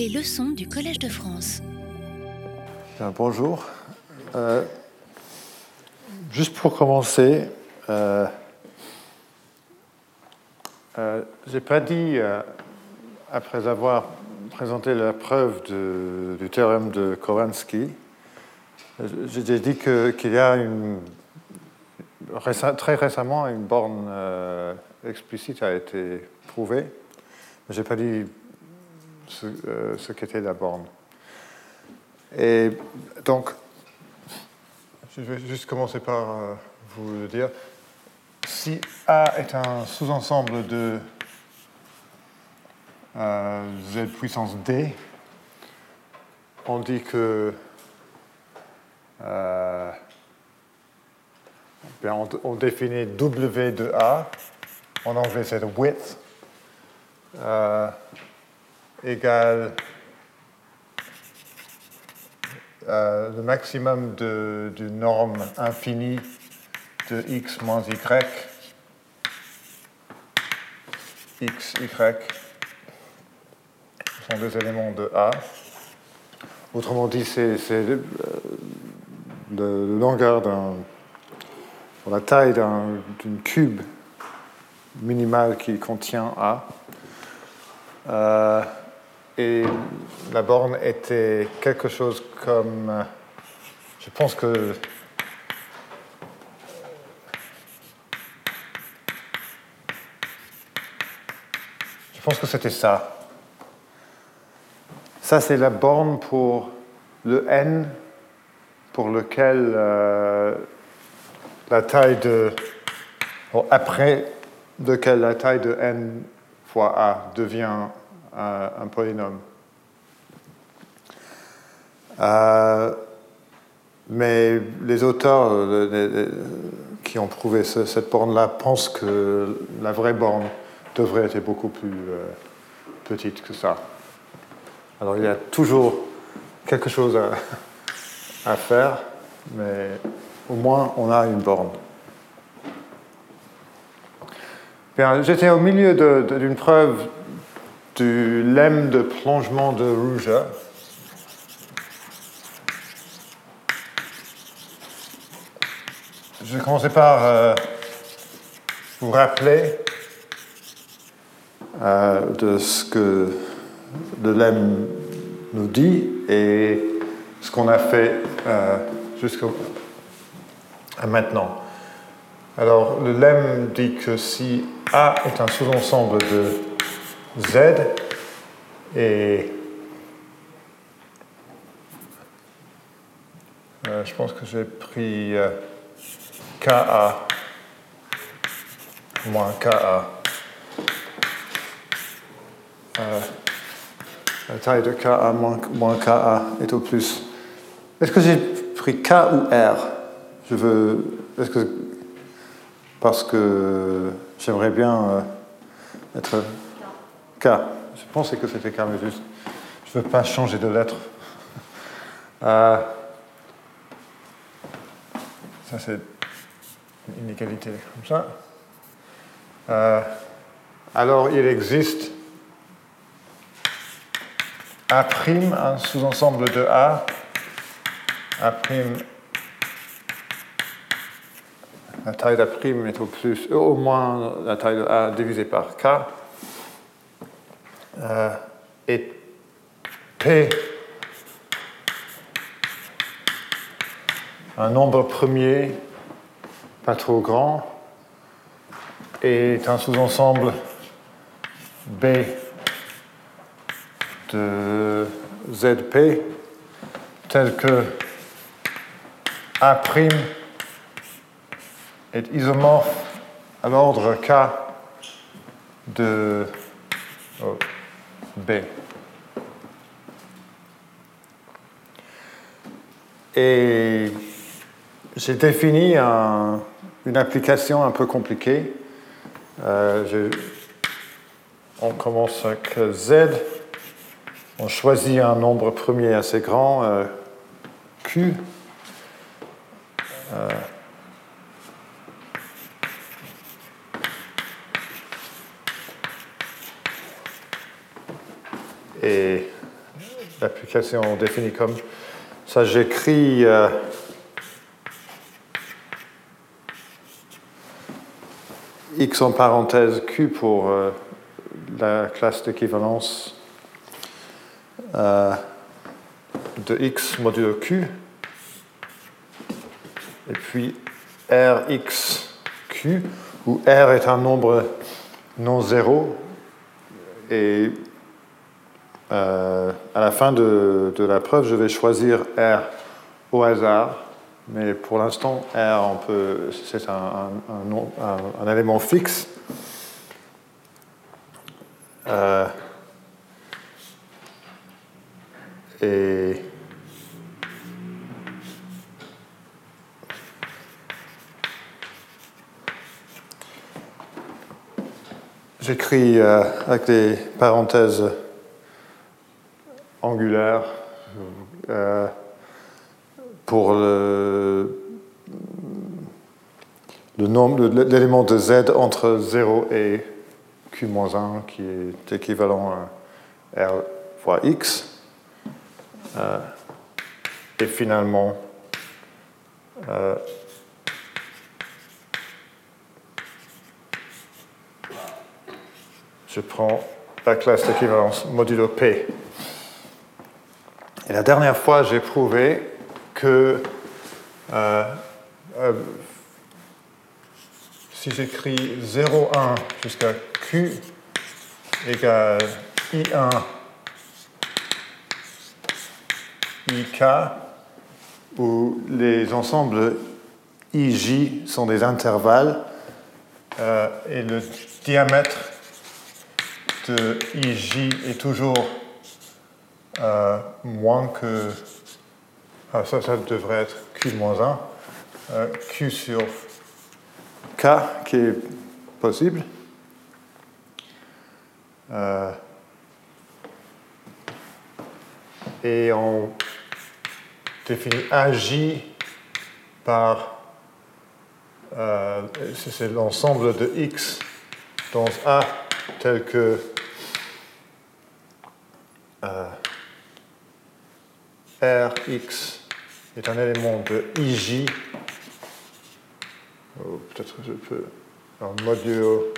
Les leçons du Collège de France. Bonjour. Euh, juste pour commencer, euh, euh, j'ai pas dit, euh, après avoir présenté la preuve du théorème de Kovansky, j'ai j'ai dit qu'il y a très récemment une borne euh, explicite a été prouvée, mais j'ai pas dit ce, euh, ce qu'était la borne. Et donc, je vais juste commencer par euh, vous le dire. Si A est un sous-ensemble de euh, Z puissance D, on dit que bien, on, on définit W de A, en anglais c'est width, égale euh, le maximum de- norme infinie de x moins y, x, y, sont des éléments de A. Autrement dit, c'est c'est le, le- longueur d'un. la taille d'un- d'une cube minimale qui contient A. Euh, et la borne était quelque chose comme. euh, Je pense que. Je pense que c'était ça. Ça, c'est la borne pour le n pour lequel euh, la taille de. bon, après lequel la taille de n fois a devient euh, un polynôme. Euh, mais les auteurs euh, les- qui ont prouvé ce- cette borne-là pensent que la vraie borne devrait être beaucoup plus euh, petite que ça. Alors il y a toujours quelque chose à, à faire, mais au moins on a une borne. J'étais au milieu d'une preuve du lemme de plongement de Ruja. Je vais commencer par euh, vous rappeler euh, de ce que le lemme nous dit et ce qu'on a fait euh, jusqu'à maintenant. Alors, le lemme dit que si A est un sous-ensemble de Z et euh, je pense que j'ai pris euh, KA moins KA. Euh, la taille de KA moins, moins KA est au plus. Est-ce que j'ai pris K ou R? Je veux. Est-ce que. Parce que j'aimerais bien euh, être. K. Je pensais que c'était K, mais juste. Je ne veux pas changer de lettre. Euh, ça, c'est une inégalité comme ça. Euh, alors, il existe A', un sous-ensemble de A, A', la taille d'A' est au plus, au moins la taille de A divisée par K, euh, P, un nombre premier pas trop grand, est un sous-ensemble B de ZP tel que A' est isomorphe à l'ordre K de oh, B. Et j'ai défini un- une application un peu compliquée. Euh, on commence avec Z. On choisit un nombre premier assez grand, euh, Q. Euh, et l'application définie comme ça. J'écris euh, x en parenthèse q pour euh, la classe d'équivalence euh, de x modulo q. Et puis rxq, où r est un nombre non zéro. Et euh, à la fin de, la preuve, je vais choisir R au hasard, mais pour l'instant, R, c'est un, un, élément fixe. Euh, et j'écris euh, avec des parenthèses angulaire euh, pour le, nombre, l'élément de z entre 0 et q-1 qui est équivalent à r fois x. Euh, et finalement, euh, je prends la classe d'équivalence modulo p. Et la dernière fois, j'ai prouvé que euh, euh, si j'écris 0,1 jusqu'à Q égale I1 IK, où les ensembles IJ sont des intervalles, euh, et le diamètre de IJ est toujours euh, moins que. Ah, ça, ça devrait être Q moins 1. Euh, Q sur K qui est possible. Euh, et on définit AJ par. c'est l'ensemble de X dans A tel que. Rx est un élément de IJ. Oh, peut-être je peux. En modulo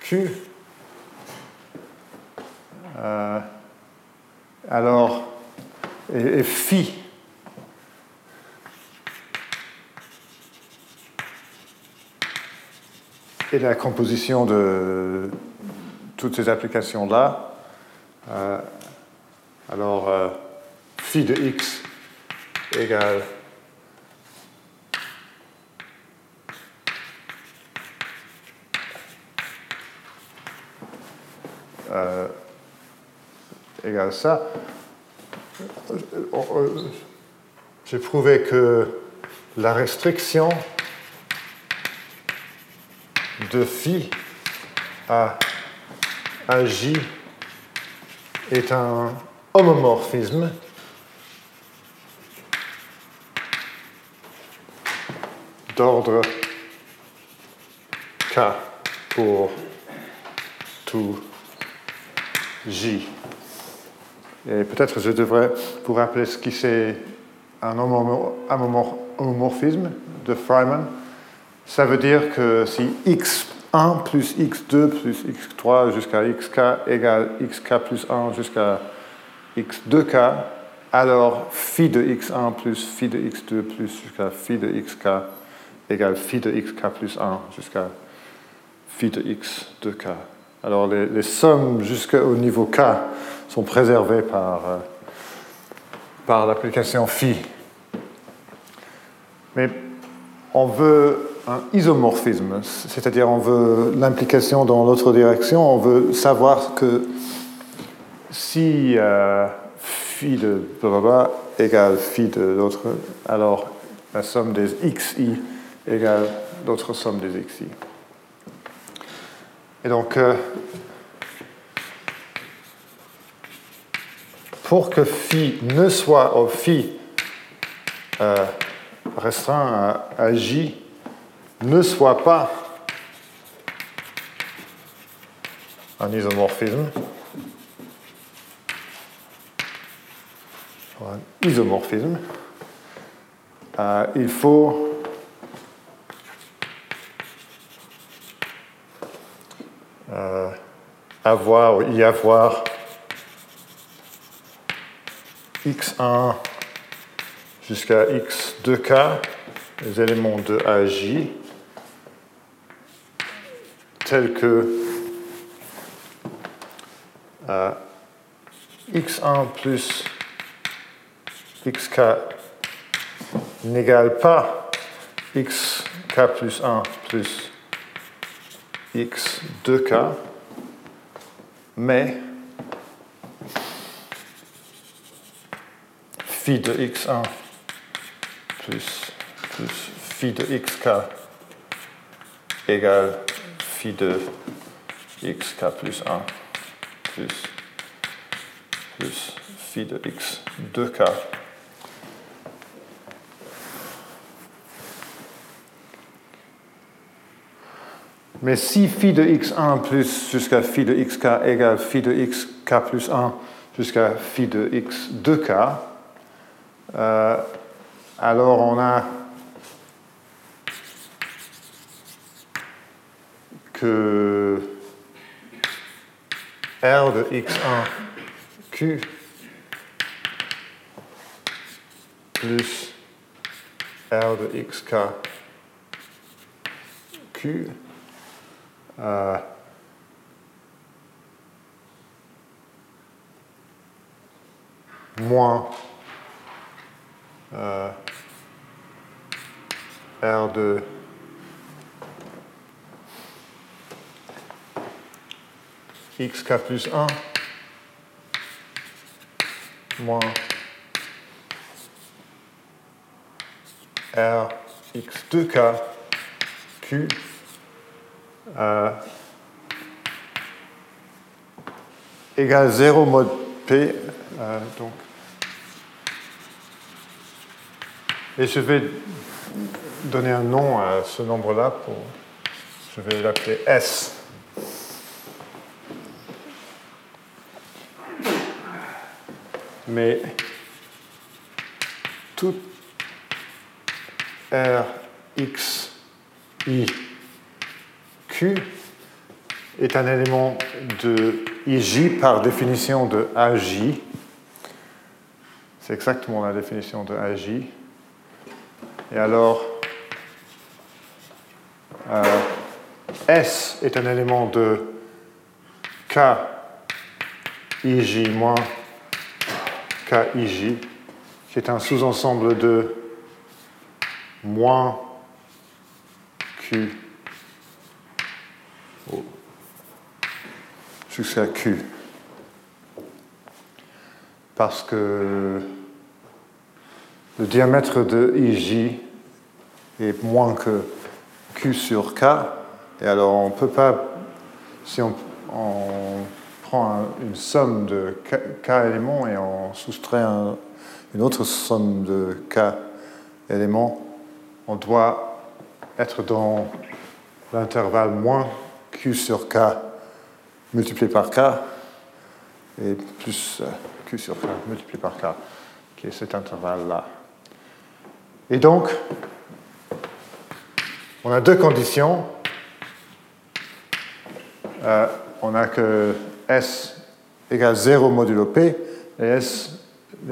Q. Euh, alors, et, phi. Et la composition de toutes ces applications-là. Euh, alors, euh, phi de x égale euh, ça. J'ai prouvé que la restriction de phi à, à j est un homomorphisme d'ordre K pour tout J. Et peut-être je devrais vous rappeler ce qui c'est un homomorphisme de Feynman. Ça veut dire que si x1 plus x2 plus x3 jusqu'à xk égale xk plus 1 jusqu'à x2k, alors phi de x1 plus phi de x2 plus jusqu'à phi de xk égale phi de xk plus 1 jusqu'à phi de x de k. Alors les, sommes jusqu'au niveau k sont préservées par, euh, par l'application phi. Mais on veut un isomorphisme, c'est-à-dire on veut l'implication dans l'autre direction, on veut savoir que si euh, phi de blablabla égale phi de l'autre, alors la somme des xi égale l'autre somme des xi. Et donc, euh, pour que phi ne soit au phi euh, restreint à, j ne soit pas un isomorphisme, un isomorphisme, euh, il faut euh, avoir ou y avoir. X1 jusqu'à x2k, les éléments de AJ, tels que euh, x1 plus xk n'égale pas xk plus 1 plus x 2k, mais phi de x1 plus, plus phi de xk égale phi de xk plus 1 plus, plus phi de x2k Mais si phi de x1 plus jusqu'à phi de xk égale phi de xk plus 1 jusqu'à phi de x 2k, euh, alors on a que R de x1 q plus R de xk q euh, moins euh, R de xk plus 1 moins R x2k q euh, égale 0 mode P. Euh, donc. Et je vais donner un nom à ce nombre-là. Pour, je vais l'appeler S. Mais tout R, X, I, Q est un élément de IJ par définition de AJ. C'est exactement la définition de AJ. Et alors, euh, S est un élément de K IJ moins KIJ, qui est un sous-ensemble de moins Q jusqu'à Q. Parce que le diamètre de IJ est moins que Q sur K, et alors on ne peut pas, si on, prend une somme de K, éléments et on soustrait une autre somme de K éléments, on doit être dans l'intervalle moins Q sur K multiplié par K et plus euh, Q sur K multiplié par K, qui est cet intervalle-là. Et donc, on a deux conditions. Euh, on a que S égale 0 modulo P, et S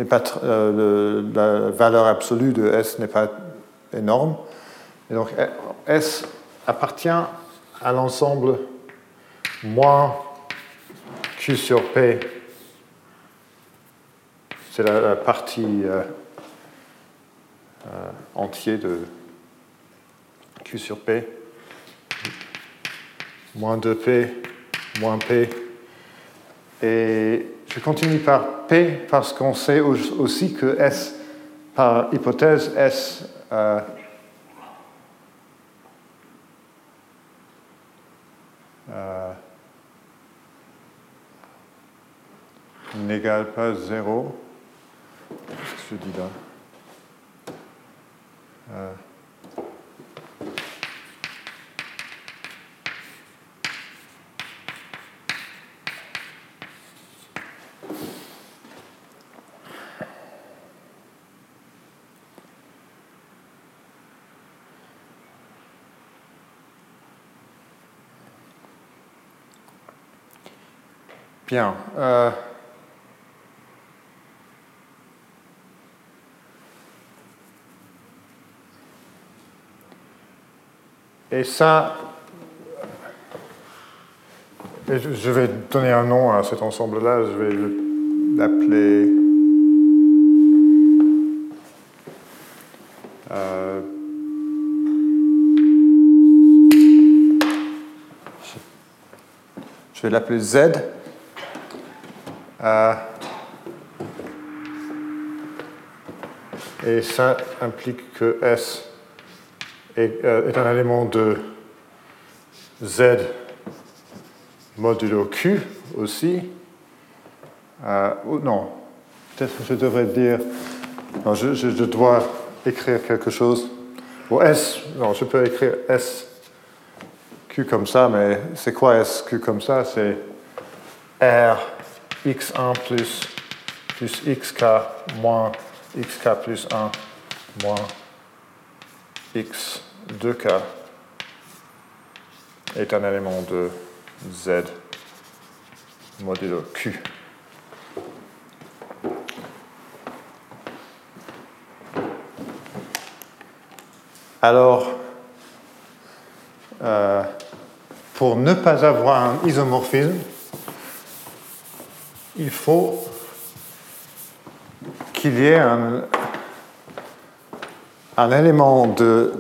pas, euh, la valeur absolue de S n'est pas énorme. Et donc S appartient à l'ensemble moins Q sur P, c'est la, partie euh, euh, entière de Q sur P, moins 2P, moins P. Et je continue par P parce qu'on sait aussi que S, par hypothèse, S euh, n'égale pas 0. Là. Euh, bien. Euh, et ça, je vais donner un nom à cet ensemble-là, je vais l'appeler euh, je vais l'appeler Z. Euh, et ça implique que S est, euh, est un élément de Z modulo Q aussi. Euh, non, peut-être que je devrais dire. Non, je, je, dois écrire quelque chose. Ou S, non, je peux écrire S Q comme ça, mais c'est quoi S Q comme ça? C'est R x1 plus, plus xk moins xk plus 1 moins x2k est un élément de Z modulo Q. Alors, euh, pour ne pas avoir un isomorphisme, il faut qu'il y ait un, un élément de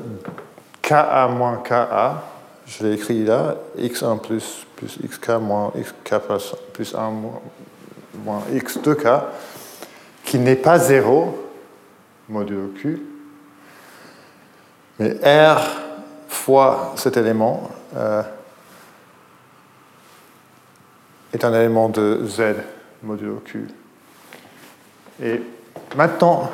Ka moins Ka, je l'ai écrit là, x1 plus, xk moins xk plus 1 moins, x2k, qui n'est pas 0, modulo q, mais r fois cet élément euh, est un élément de z modulo q. Et maintenant,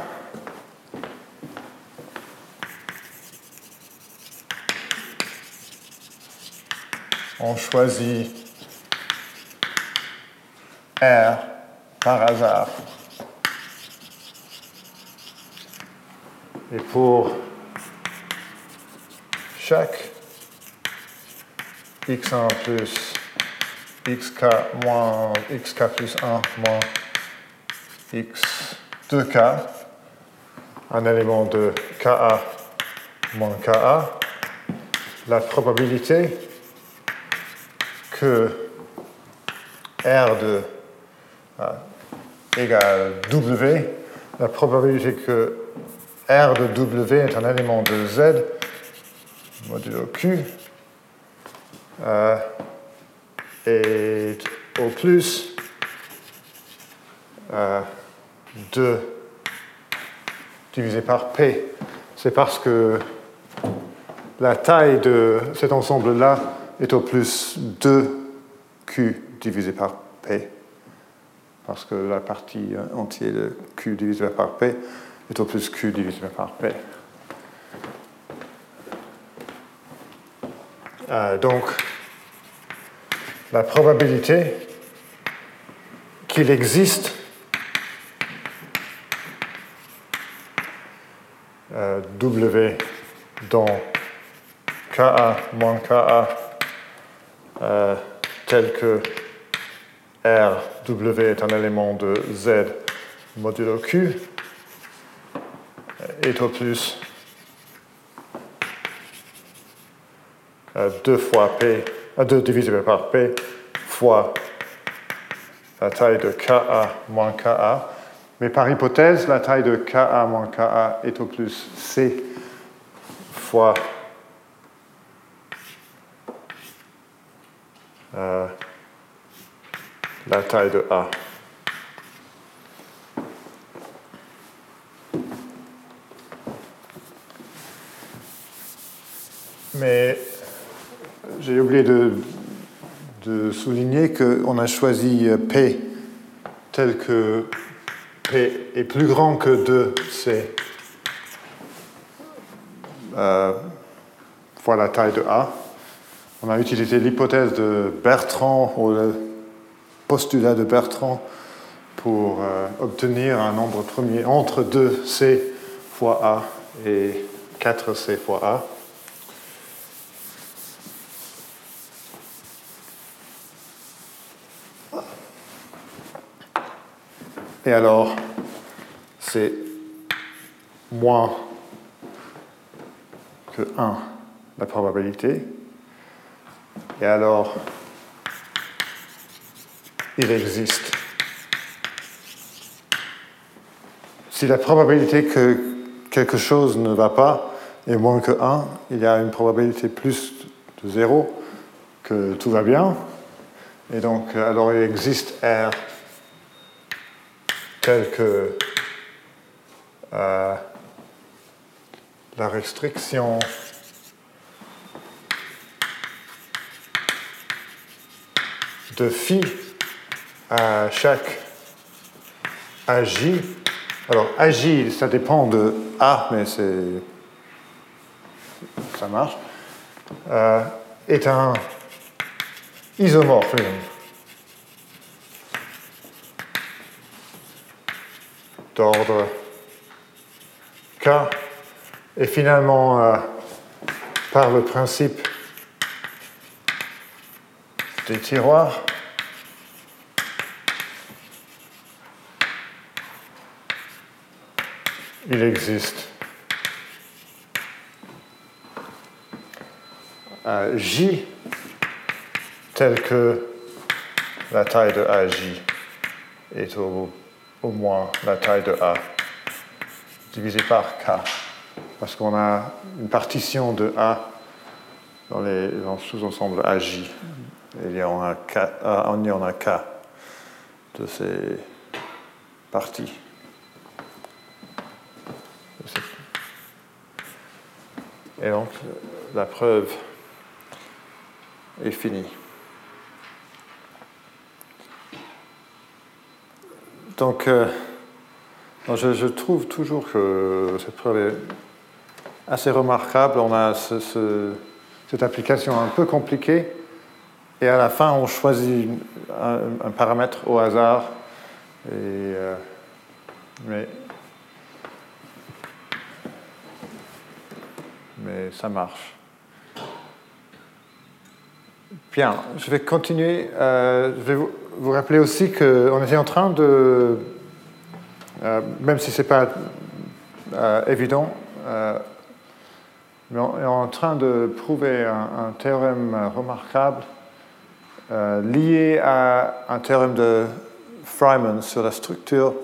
on choisit R par hasard. Et pour chaque x1 plus xk moins xk plus 1 moins x2k, un élément de ka moins ka, la probabilité que R de ah, égale W, la probabilité que R de W est un élément de Z modulo Q euh, est au plus euh, 2 divisé par P. C'est parce que la taille de cet ensemble-là est au plus 2Q divisé par P. Parce que la partie entière de Q divisé par P est au plus Q divisé par P. Euh, donc, la probabilité qu'il existe euh, W dans KA moins KA euh, tel que R, W est un élément de Z modulo Q, est au plus 2 fois P, 2 euh, divisé par P fois la taille de Ka moins Ka. Mais par hypothèse, la taille de Ka moins Ka est au plus C fois la taille de A. Mais j'ai oublié de, de souligner qu'on a choisi P tel que P est plus grand que 2C euh, fois la taille de A. On a utilisé l'hypothèse de Bertrand, ou postulat de Bertrand, pour euh, obtenir un nombre premier entre 2c fois a et 4c fois a. Et alors, c'est moins que 1 la probabilité. Et alors, il existe. Si la probabilité que quelque chose ne va pas est moins que 1, il y a une probabilité plus de 0 que tout va bien. Et donc, alors il existe R tel que euh, la restriction de phi à chaque AJ. Alors, AJ, ça dépend de A, mais c'est. ça marche. Euh, est un isomorphisme. d'ordre K. Et finalement, euh, par le principe des tiroirs, il existe J tel que la taille de AJ est au, moins la taille de A divisé par K. Parce qu'on a une partition de A dans les sous-ensembles AJ. il a K, euh, y en a K de ces parties. Et donc, la preuve est finie. Donc, euh, je, trouve toujours que cette preuve est assez remarquable. On a cette application un peu compliquée, et à la fin, on choisit un, paramètre au hasard. Et, euh, mais ça marche. Bien, je vais continuer. Euh, je vais vous, rappeler aussi qu'on était en train de, euh, même si ce n'est pas euh, évident, mais on est en train de prouver un, théorème remarquable lié à un théorème de Freiman sur la structure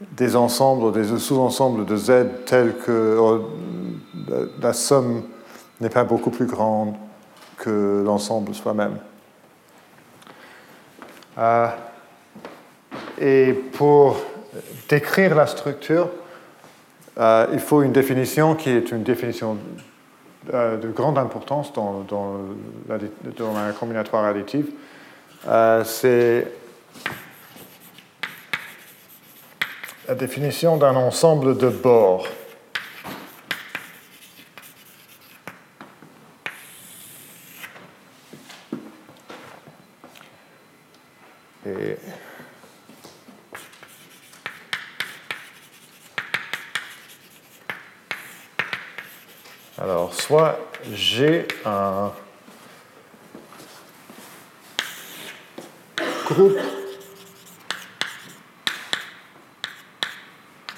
des ensembles, des sous-ensembles de Z tels que la somme n'est pas beaucoup plus grande que l'ensemble soi-même. Euh, et pour décrire la structure, euh, il faut une définition qui est une définition euh, de grande importance dans, la, dans la, combinatoire additive. C'est la définition d'un ensemble de bords. Alors, soit j'ai un groupe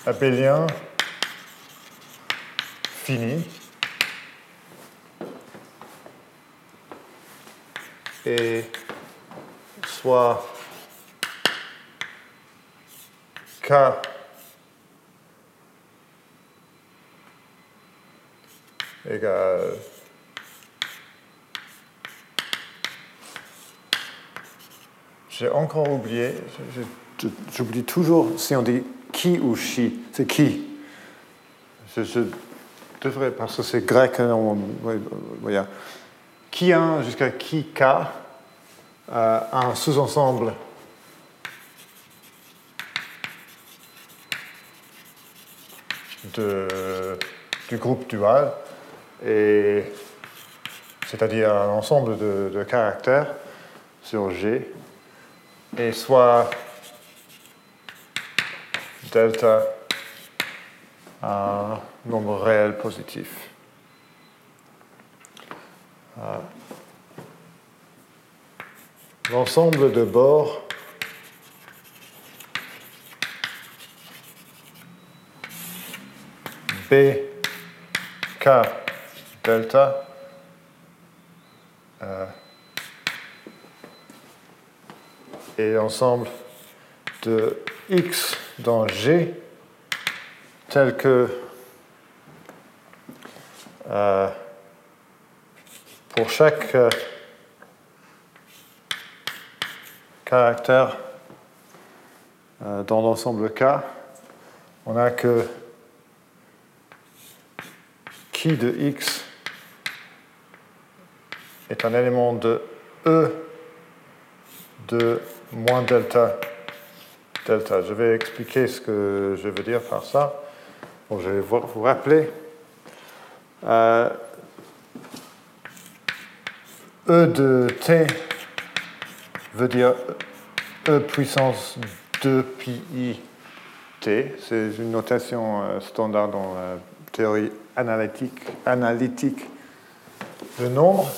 abélien fini. Et soit K égale J'ai encore oublié, j'oublie toujours si on dit qui ou chi. C'est qui? Je, devrais, parce que c'est grec, hein, on, qui 1 jusqu'à qui k, euh, un sous-ensemble? Du groupe dual, et c'est-à-dire un ensemble de, caractères sur G, et soit delta un nombre réel positif. Euh, l'ensemble de bords BK delta euh, et l'ensemble de X dans G tel que euh, pour chaque euh, caractère euh, dans l'ensemble K, on a que qui de X est un élément de E de moins delta delta. Je vais expliquer ce que je veux dire par ça. Je vais vous rappeler. Euh, e de t veut dire E puissance 2 pi t. C'est une notation euh, standard dans la théorie analytique, analytique de nombre.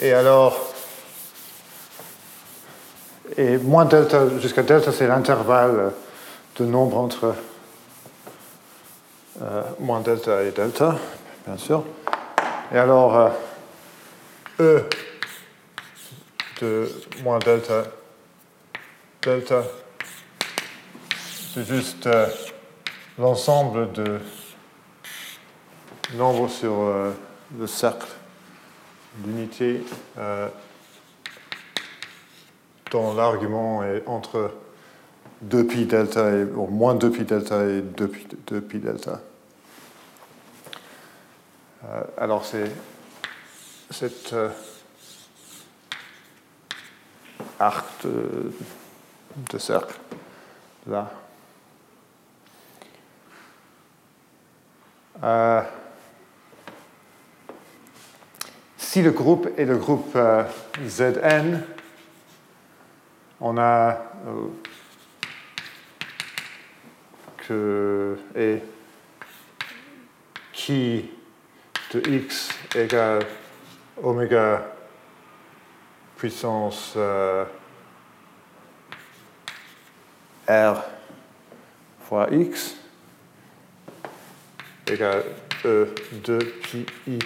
Et alors, et moins delta jusqu'à delta, c'est l'intervalle de nombre entre euh, moins delta et delta, bien sûr. Et alors, euh, E de moins delta, delta, c'est juste euh, l'ensemble de nombres sur le cercle d'unité dont l'argument est entre 2pi delta et moins 2pi delta et 2pi, 2pi delta. Euh, alors c'est cet euh, arc de, de, cercle là. Euh, si le groupe est le groupe euh, Zn, on a euh, que et qui de x égale oméga puissance euh, r fois x égale e de pi i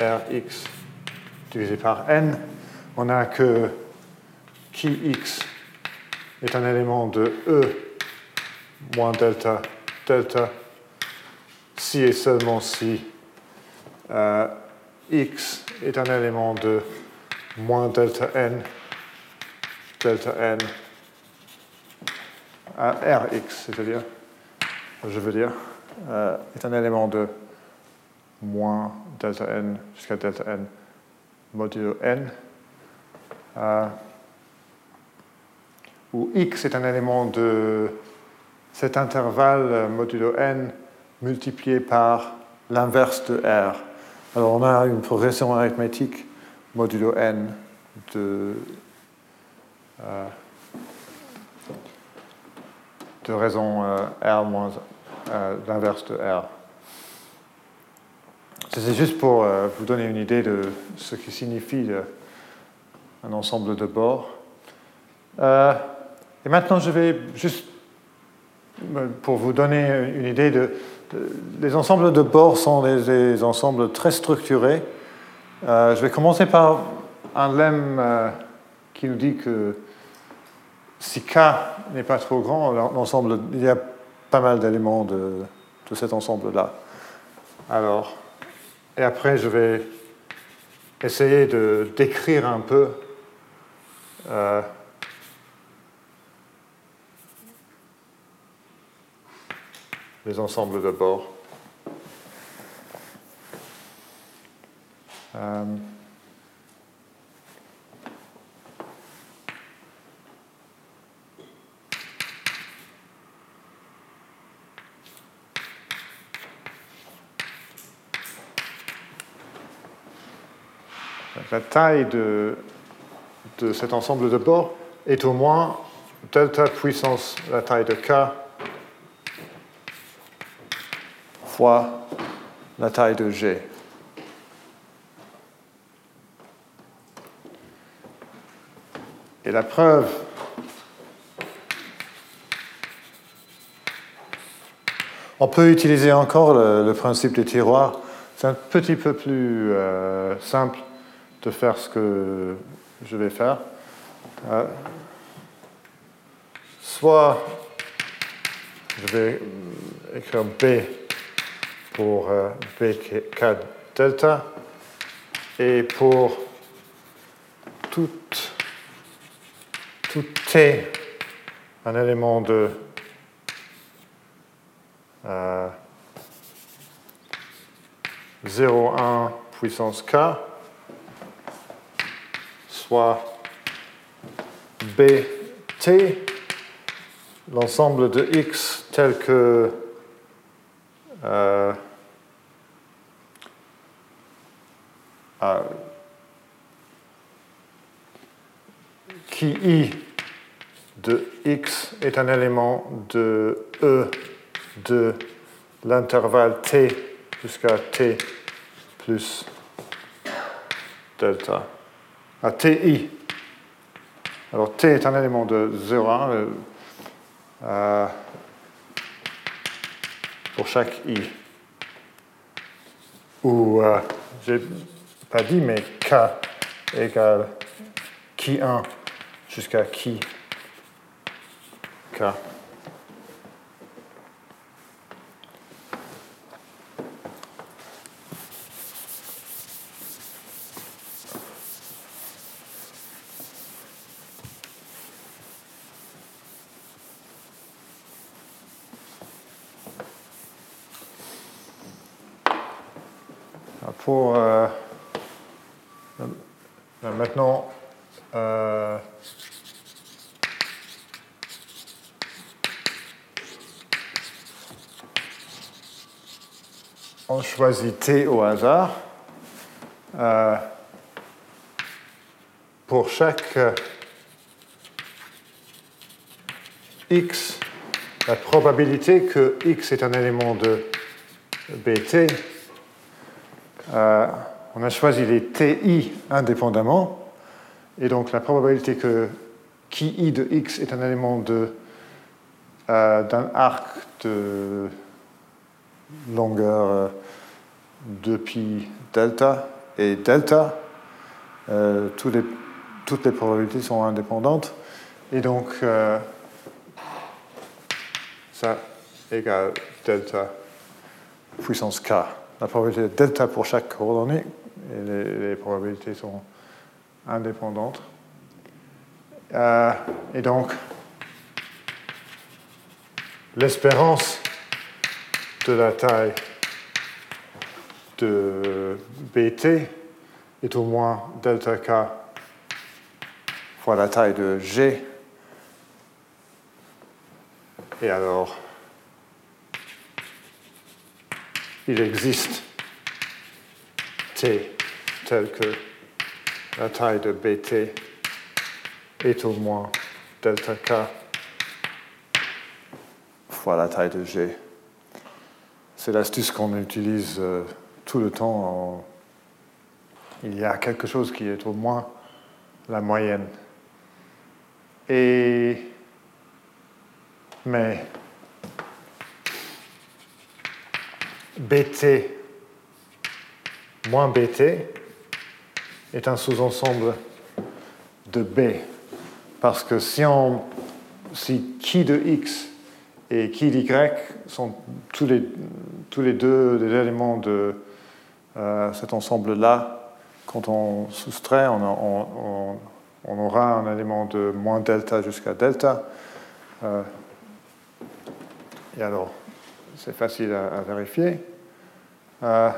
rx divisé par n. On a que qui x est un élément de E moins delta, delta, si et seulement si euh, x est un élément de moins delta n, delta n, à Rx, c'est-à-dire, je veux dire, euh, est un élément de moins delta n jusqu'à delta n modulo n. Euh, où x est un élément de cet intervalle modulo n multiplié par l'inverse de r. Alors on a une progression arithmétique modulo n de, euh, de raison euh, r moins euh, l'inverse de r. C'est juste pour vous donner une idée de ce qui signifie un ensemble de bords. Et maintenant, je vais juste, pour vous donner une idée de, les ensembles de bords sont des, ensembles très structurés. Euh, je vais commencer par un lemme euh, qui nous dit que si K n'est pas trop grand, il y a pas mal d'éléments de, de, cet ensemble-là. Alors, et après, je vais essayer de décrire un peu euh, les ensembles de bords. Euh, la taille de, cet ensemble de bords est au moins delta puissance la taille de k fois la taille de G. Et la preuve on peut utiliser encore le, principe des tiroirs. C'est un petit peu plus euh, simple de faire ce que je vais faire. Euh, soit je vais écrire B pour euh, BK delta et pour tout, tout T, un élément de euh, 0,1 puissance k, soit bt, l'ensemble de x tel que euh, qui i de x est un élément de e de l'intervalle t jusqu'à t plus delta à ti. Alors t est un élément de 0,1 euh, euh, pour chaque i. Ou, euh, j'ai pas dit, mais k égale qui 1 jusqu'à qui k. pour euh, maintenant euh, on choisit T au hasard. Euh, pour chaque x, la probabilité que x est un élément de bt euh, on a choisi les TI indépendamment, et donc la probabilité que qui i de x est un élément euh, d'un arc de longueur 2 euh, pi delta. Et delta, toutes, les, toutes, les, probabilités sont indépendantes, et donc ça égale delta puissance k. La probabilité de delta pour chaque coordonnée, et les, probabilités sont indépendantes. Euh, et donc, l'espérance de la taille de BT est au moins delta K fois la taille de G. Et alors, il existe T tel que la taille de BT est au moins delta K fois la taille de G. C'est l'astuce qu'on utilise euh, tout le temps. Il y a quelque chose qui est au moins la moyenne. Et mais BT moins BT est un sous-ensemble de B. Parce que si, on, si qui de X et qui d'Y sont tous les, tous les deux des éléments de euh, cet ensemble-là, quand on soustrait, on, aura un élément de moins delta jusqu'à delta. Euh, et alors, c'est facile à, vérifier. Euh,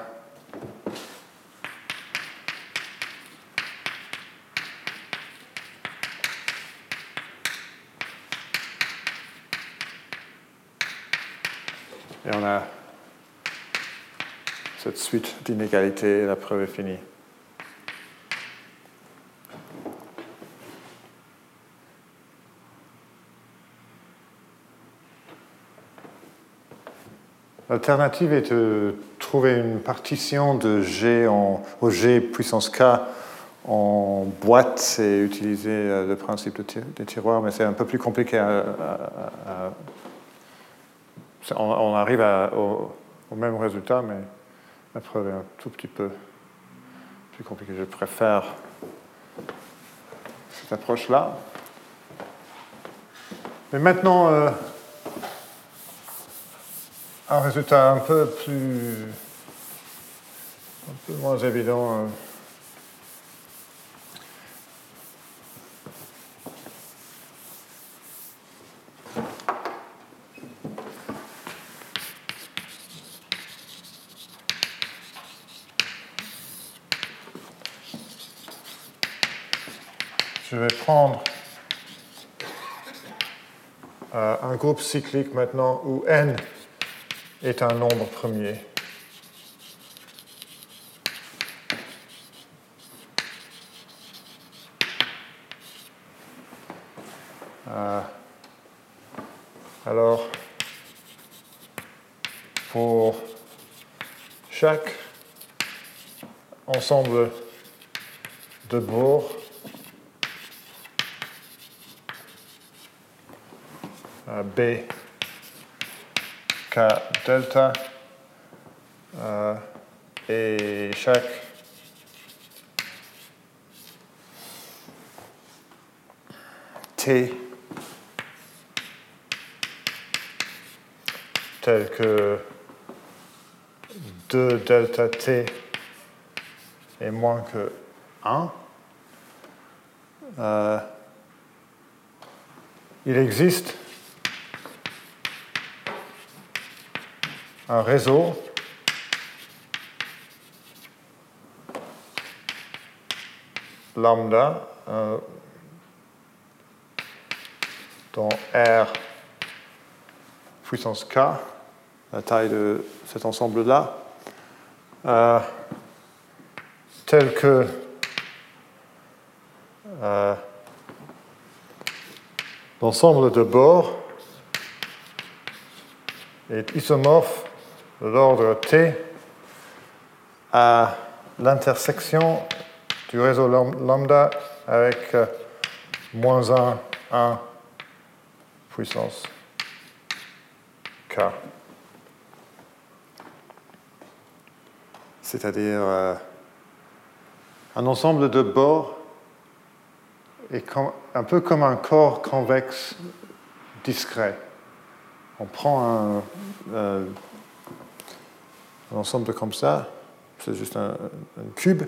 et on a cette suite d'inégalités, la preuve est finie. L'alternative est de trouver une partition de G en, au G puissance K en boîte et utiliser euh, le principe des tiroirs, mais c'est un peu plus compliqué à, on, arrive au, même résultat, mais la preuve est un tout petit peu plus compliquée. Je préfère cette approche-là. Mais maintenant, euh, un résultat un peu plus, un peu moins évident. Euh, prendre euh, un groupe cyclique maintenant où n est un nombre premier. Euh, alors, pour chaque ensemble de Bohr, B K delta. Euh, et chaque. T tel que 2 delta T est moins que 1, euh, il existe un réseau. Lambda. Euh, dont R puissance K, la taille de cet ensemble-là, euh, tel que euh, l'ensemble de bords est isomorphe l'ordre T à l'intersection du réseau lambda avec euh, moins 1, 1 puissance K. C'est-à-dire euh, un ensemble de bords est un peu comme un corps convexe discret. On prend un, euh, un ensemble comme ça, c'est juste un, cube.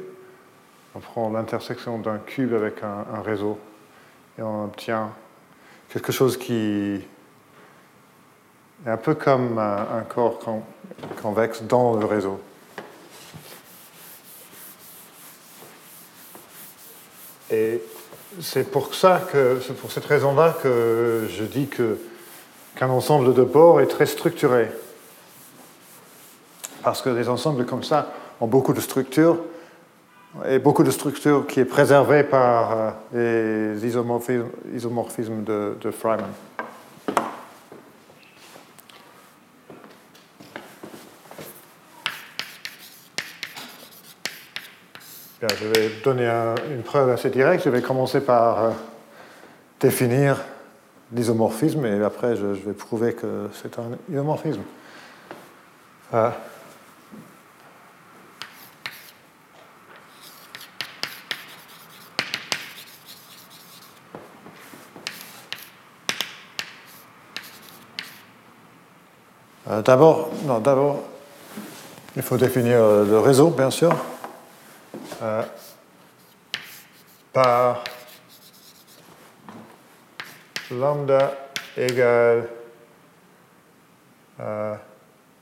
On prend l'intersection d'un cube avec un, réseau et on obtient quelque chose qui est un peu comme un, corps convexe dans le réseau. Et c'est pour ça que, c'est pour cette raison-là que je dis qu'un ensemble de bords est très structuré parce que des ensembles comme ça ont beaucoup de structures, et beaucoup de structures qui est préservée par euh, les isomorphismes, de, de je vais donner une preuve assez directe. Je vais commencer par euh, définir l'isomorphisme et après je, vais prouver que c'est un isomorphisme. Euh, Euh, d'abord, non, d'abord, il faut définir euh, le réseau, bien sûr, euh, par lambda égale,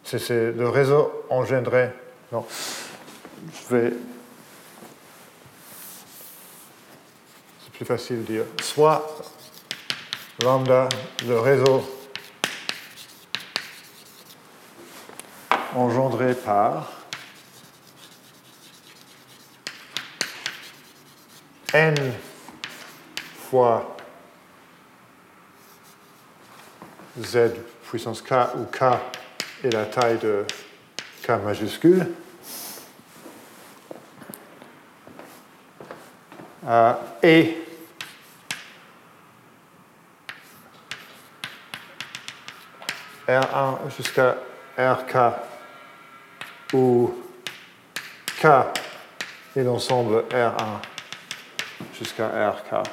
c'est le réseau engendré. Non, je vais. C'est plus facile de dire. Soit lambda, le réseau engendré par n fois z puissance k où k est la taille de k majuscule. Et R1 jusqu'à RK, où K est l'ensemble R1 jusqu'à RK.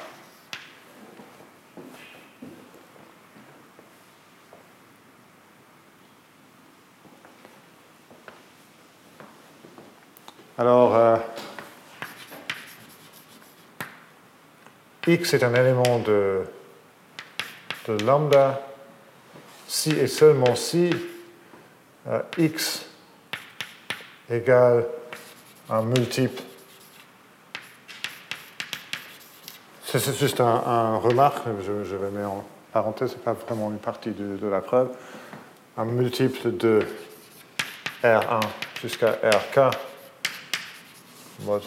Alors, euh, X est un élément de, de lambda si et seulement si euh, X égale un multiple. C'est juste un, remarque, je, je, le mets en parenthèse, ce n'est pas vraiment une partie de, de, la preuve. Un multiple de R1 jusqu'à RK mod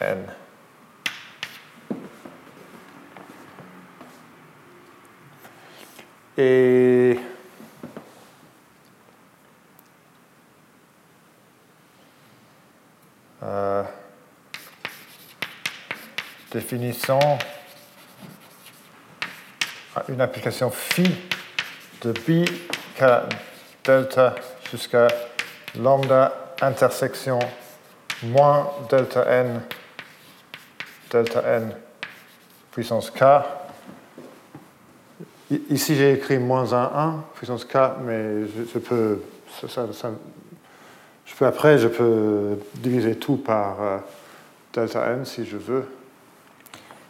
n. Et euh, définissant une application phi de b k delta jusqu'à lambda intersection moins delta n, delta n puissance k. Ici, j'ai écrit moins 1, 1, puissance k, mais je, peux, je peux, après, je peux diviser tout par euh, delta n si je veux.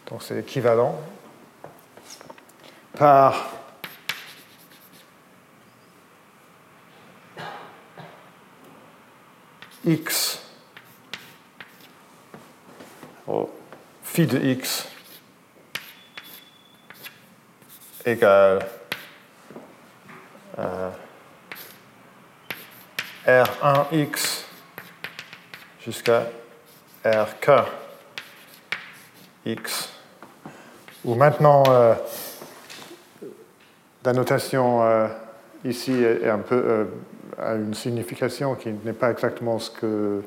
Donc c'est équivalent. Par x phi de x égale euh, R1x jusqu'à RK x, où maintenant euh, la notation euh, ici est un peu a une signification qui n'est pas exactement ce que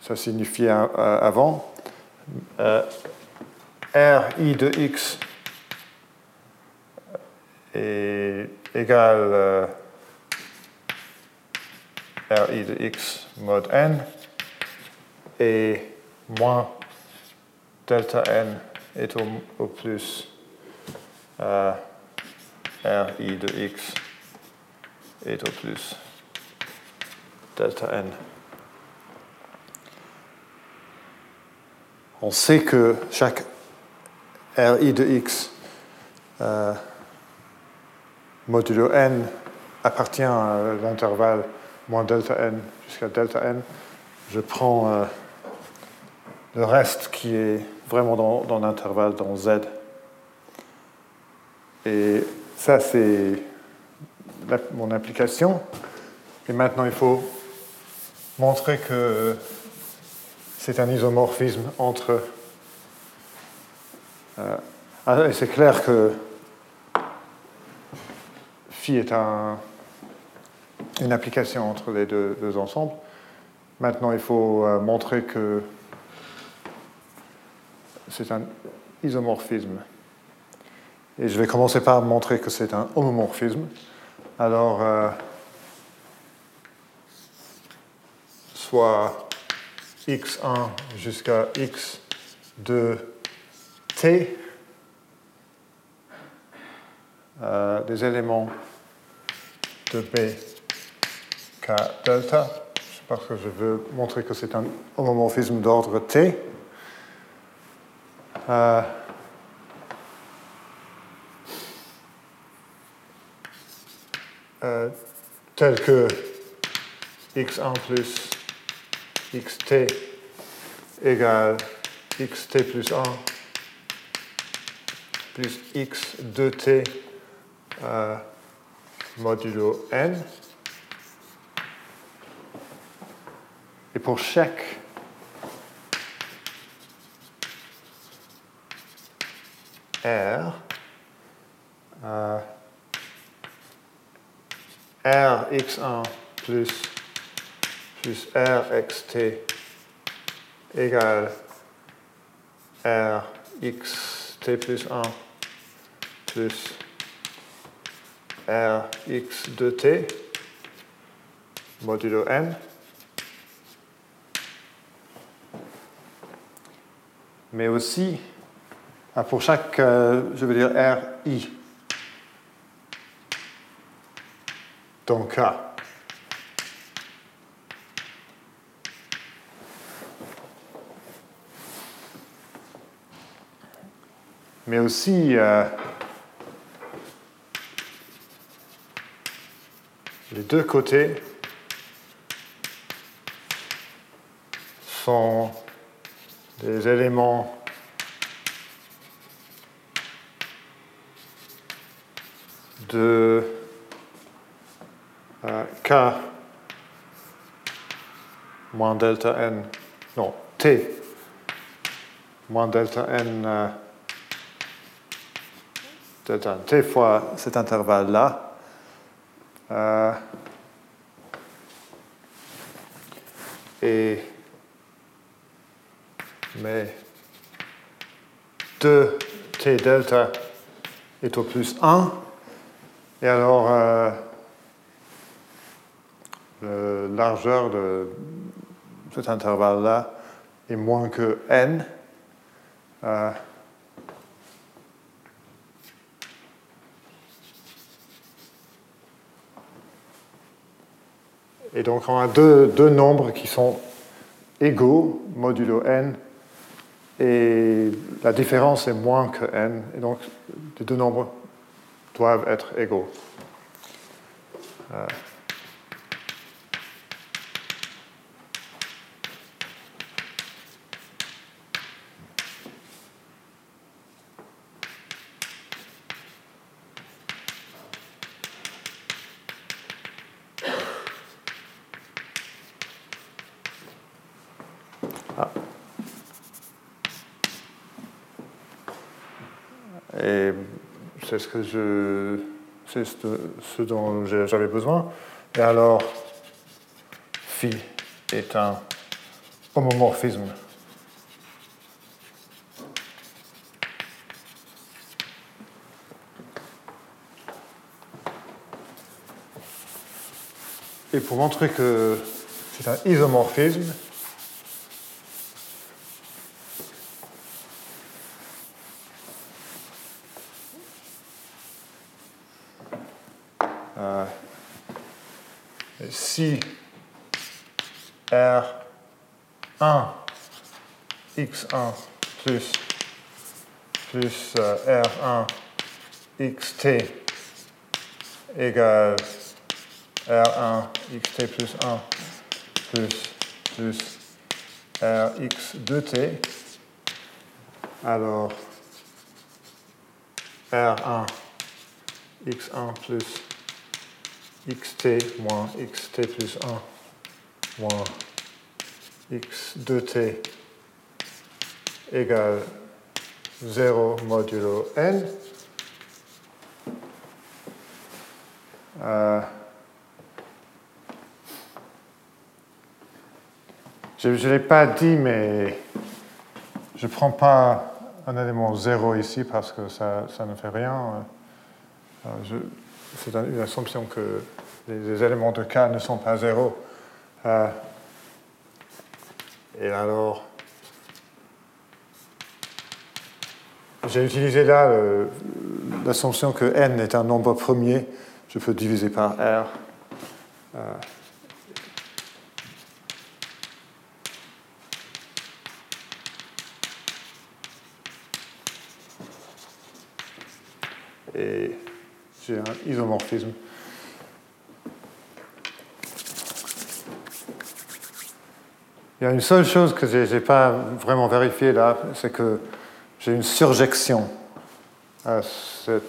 ça signifiait avant. Euh, RI de x est égal euh, RI de x mod n et moins delta n est au, plus euh, RI de x est au plus delta n. on sait que chaque RI de x euh, modulo n appartient à l'intervalle moins delta n jusqu'à delta n. Je prends euh, le reste qui est vraiment dans, dans l'intervalle dans z. Et ça, c'est mon application. Et maintenant, il faut montrer que c'est un isomorphisme entre. Euh, ah, c'est clair que phi est un, une application entre les deux, ensembles. Maintenant, il faut euh, montrer que c'est un isomorphisme. Et je vais commencer par montrer que c'est un homomorphisme. Alors, euh, soit x1 jusqu'à x de t euh, des éléments de b k delta, parce que je veux montrer que c'est un homomorphisme d'ordre t. Euh, euh, que x1 plus xt égale xt plus 1 plus x 2t euh, modulo n. Et pour chaque R, euh, Rx1 plus plus Rxt égale Rxt plus 1 plus Rx de t modulo n. Mais aussi, pour chaque, je veux dire, Ri. Donc K. Mais aussi, euh, les deux côtés sont des éléments de euh, K moins delta n, non, T moins delta n, euh, delta n, T fois cet intervalle-là. Euh, et mais 2t delta est au plus 1. Et alors, euh, la largeur de cet intervalle-là est moins que n. Euh, Et donc on a deux, deux, nombres qui sont égaux, modulo n, et la différence est moins que n, et donc les deux nombres doivent être égaux. Euh, c'est ce que je, c'est ce dont j'avais besoin. Et alors, phi est un homomorphisme. Et pour montrer que c'est un isomorphisme, si R1 x1 plus, plus euh, R1 xt égale R1 xt plus 1 plus, plus Rx 2t, alors R1 x1 plus xt moins xt plus 1 moins x 2t égale 0 modulo n. Euh, je ne l'ai pas dit, mais je ne prends pas un élément 0 ici parce que ça, ça ne fait rien. Euh, c'est une assumption que les, éléments de K ne sont pas zéro. Euh, et alors, j'ai utilisé là l'assumption que n est un nombre premier. Je peux diviser par r. Euh, et j'ai un isomorphisme. Il y a une seule chose que je n'ai pas vraiment vérifiée là, c'est que j'ai une surjection à cette...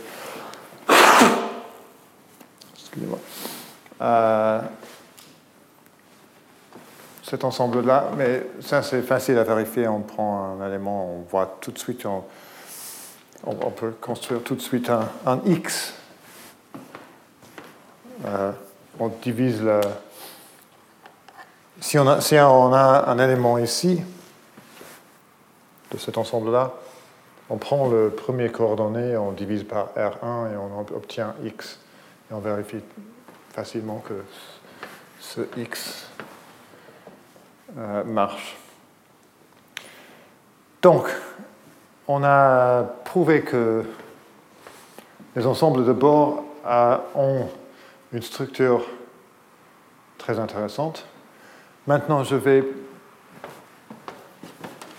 Cet ensemble-là, mais ça c'est facile à vérifier, on prend un élément, on voit tout de suite, on, peut construire tout de suite un, un X euh, on divise le. Si on, a, si on a un élément ici, de cet ensemble-là, on prend le premier coordonné, on divise par R1 et on obtient X. Et on vérifie facilement que ce x euh, marche. Donc, on a prouvé que les ensembles de Bohr ont une structure très intéressante. Maintenant, je vais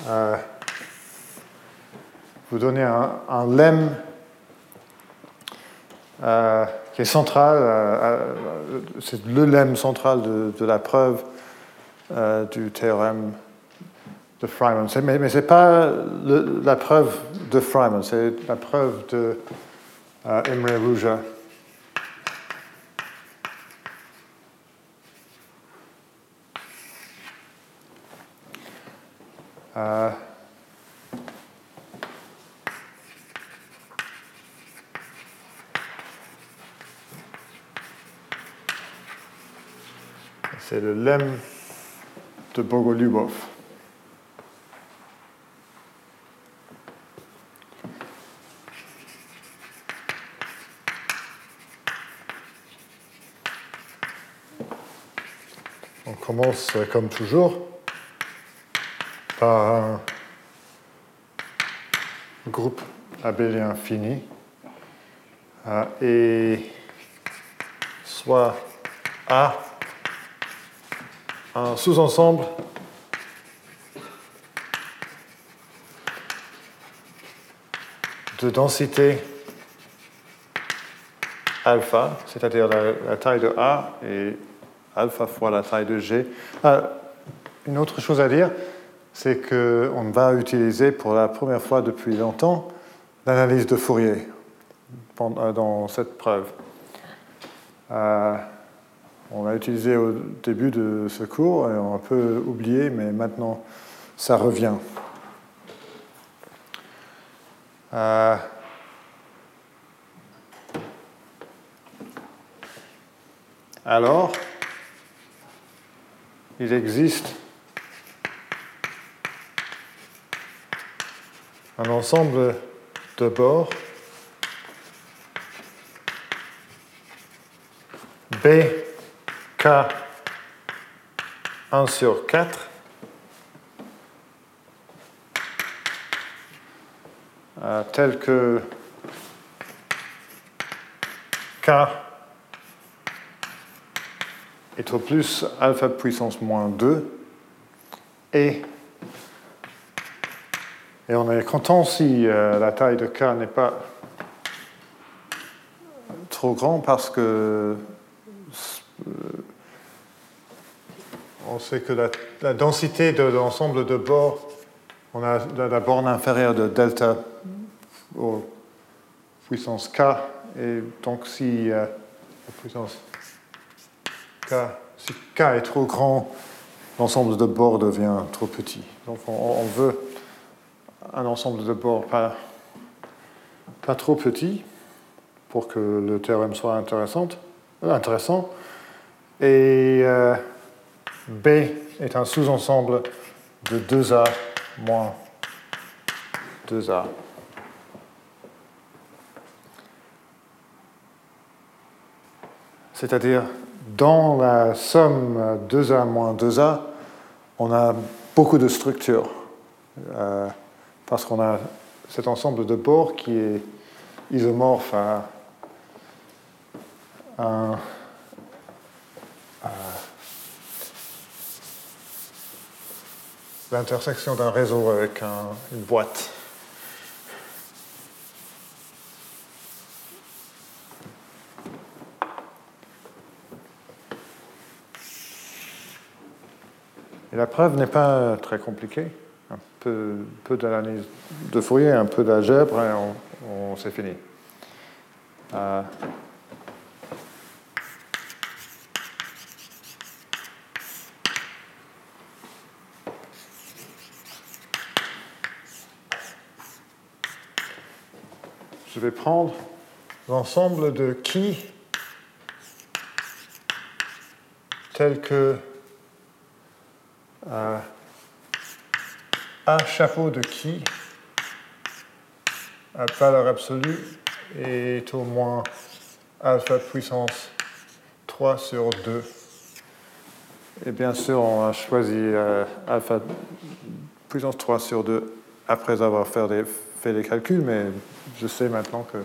euh, vous donner un, lemme euh, qui est central, euh, c'est le lemme central de, la preuve du théorème de Feynman. Mais, mais ce n'est pas la preuve de Feynman, c'est la preuve de Imre Rouja. Euh, c'est le lemme de Bogolubov. On commence comme toujours un groupe abélien fini euh, et soit A un sous-ensemble de densité alpha, c'est-à-dire la, taille de A et alpha fois la taille de G. Ah, une autre chose à dire, c'est qu'on va utiliser pour la première fois depuis longtemps l'analyse de Fourier dans cette preuve. Euh, on l'a utilisé au début de ce cours et on a un peu oublié, mais maintenant ça revient. Euh, alors, il existe un ensemble de bords B, K, 1 sur 4 euh, tel que K est au plus alpha puissance moins 2 et et on est content si euh, la taille de K n'est pas trop grande parce que euh, on sait que la, densité de l'ensemble de bords, on a la, borne inférieure de delta aux puissance K, et donc si euh, puissance K, si K est trop grand, l'ensemble de bords devient trop petit. Donc on veut un ensemble de bords pas, pas trop petit pour que le théorème soit intéressant. Intéressant. Et euh, B est un sous-ensemble de 2A moins 2A. C'est-à-dire, dans la somme 2A moins 2A, on a beaucoup de structures. Euh, parce qu'on a cet ensemble de bords qui est isomorphe à, l'intersection d'un réseau avec une boîte. Et la preuve n'est pas très compliquée un peu, d'analyse de Fourier, un peu d'algèbre, et on, c'est fini. Euh, vais prendre l'ensemble de qui tel que euh, a chapeau de qui à valeur absolue est au moins alpha puissance 3 sur 2. Et bien sûr, on a choisi euh, alpha puissance 3 sur 2 après avoir fait des, fait des calculs, mais je sais maintenant que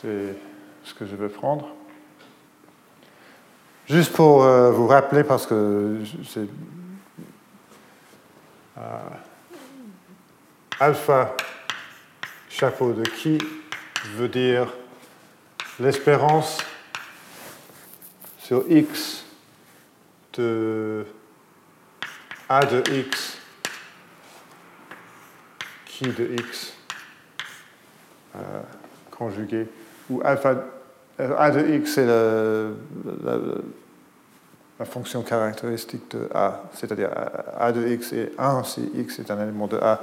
c'est ce que je veux prendre. Juste pour euh, vous rappeler, parce que c'est euh, alpha chapeau de qui veut dire l'espérance sur x de a de x qui de x euh, conjugué, ou alpha euh, a de x c'est la, fonction caractéristique de a, c'est-à-dire a de x est 1 si x est un élément de a,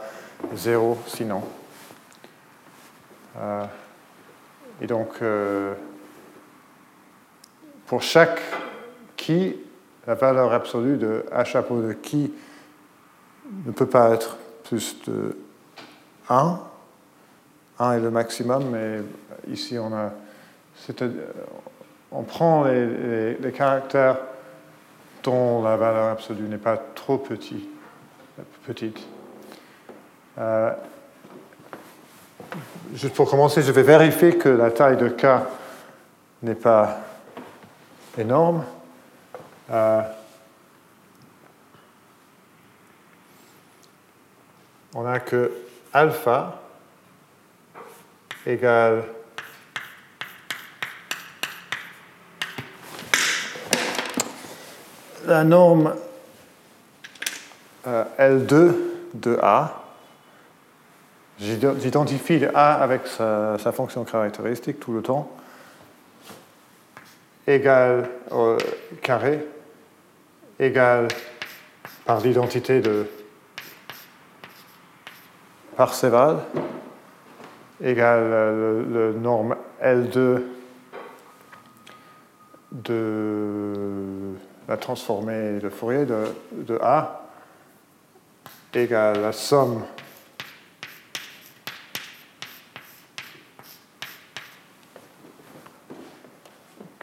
0 sinon. Euh, et donc, euh, pour chaque qui, la valeur absolue de a chapeau de qui ne peut pas être plus de 1. 1 est le maximum, mais ici on a. On prend les, caractères dont la valeur absolue n'est pas trop petit, petite. Euh, juste pour commencer, je vais vérifier que la taille de K n'est pas énorme. Euh, on a que alpha égale la norme euh, L2 de A. J'identifie A avec sa, fonction caractéristique tout le temps, égal au carré, égal par l'identité de Parseval, égal le, norme L2 de la transformée de Fourier de, de A, égal la somme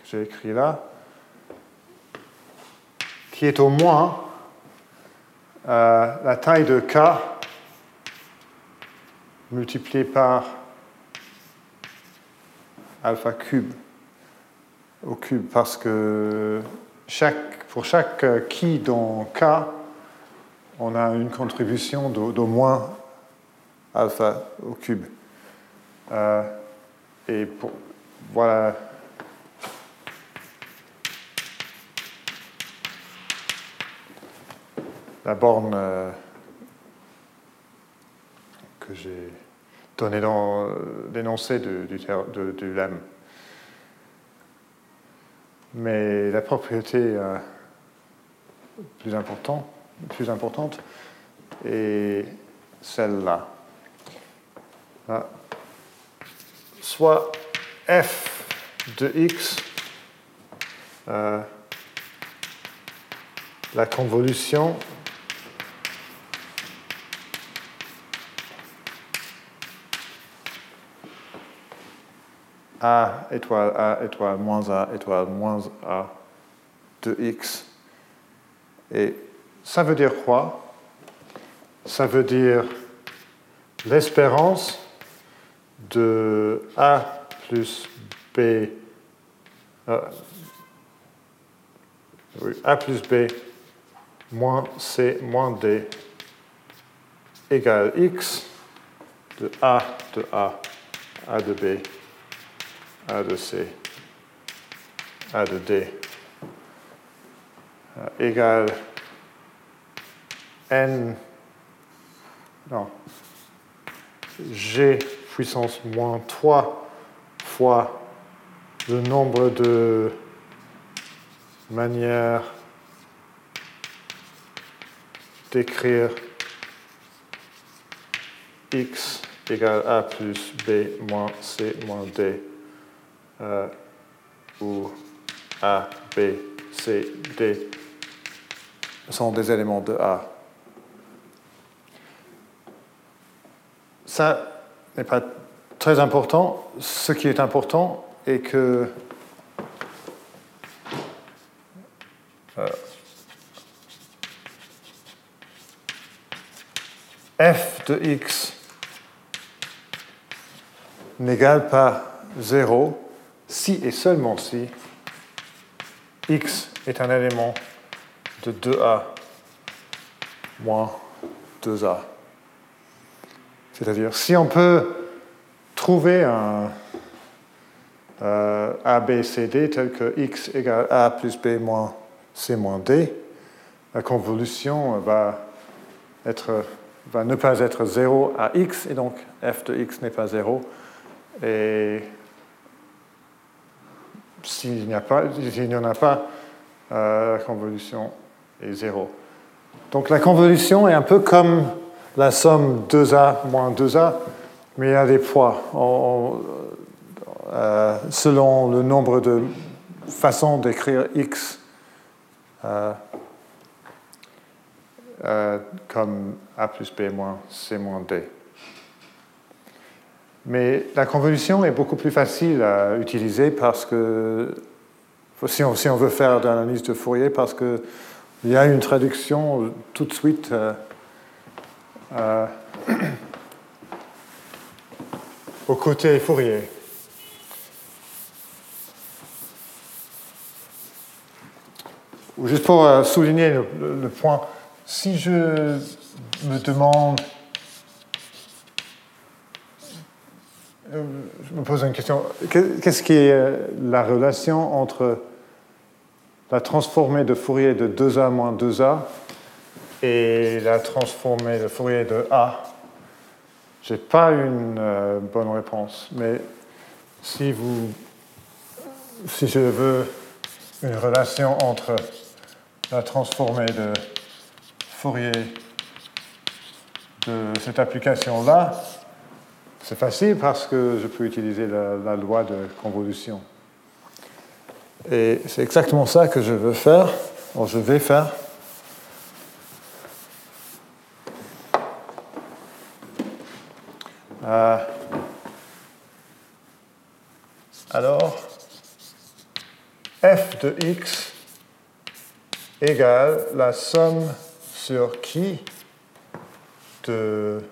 j'ai écrit là, qui est au moins euh, la taille de K multipliée par alpha cube au cube, parce que chaque, pour chaque qui dans K, on a une contribution d'au moins alpha au cube. Euh, et pour, voilà la borne euh, que j'ai donnée dans l'énoncé du, du, lemme. Mais la propriété euh, plus, important, plus importante est celle-là. Soit f de x, euh, la convolution A étoile A étoile moins A étoile moins A de X. Et ça veut dire quoi? Ça veut dire l'espérance de A plus B. Euh, A plus B moins C moins D égale X de A de A, A de B a de C, A de D. Égale N, non, G puissance moins 3 fois le nombre de manières d'écrire x égale a plus b moins c moins d A, B, C, D sont des éléments de A. Ça n'est pas très important. Ce qui est important et que euh, f de x n'égale pas 0 si et seulement si x est un élément de 2a moins 2a. C'est-à-dire, si on peut trouver un euh, A, D tel que x égale A plus B moins C moins D, la convolution va, être, va ne pas être 0 à x, et donc f de x n'est pas 0. Et s'il n'y, a en a pas, euh, la convolution est 0. Donc la convolution est un peu comme la somme 2a moins 2a, mais il y a des poids. Euh, selon le nombre de façons d'écrire x euh, comme a plus b moins c moins d. Mais la convolution est beaucoup plus facile à utiliser parce que, si on, veut faire de l'analyse de Fourier, parce qu'il y a une traduction tout de suite euh, au côté Fourier. Juste pour euh, souligner le, point, si je me demande, je me pose une question, qu'est-ce qui est la relation entre la transformée de Fourier de 2A moins 2A et la transformée de Fourier de A? Je n'ai pas une euh, bonne réponse, mais si, vous, si je veux une relation entre la transformée de Fourier de cette application-là, c'est facile parce que je peux utiliser la, loi de convolution. Et c'est exactement ça que je veux faire, ou je vais faire. Euh, alors, f de x égale la somme sur qui de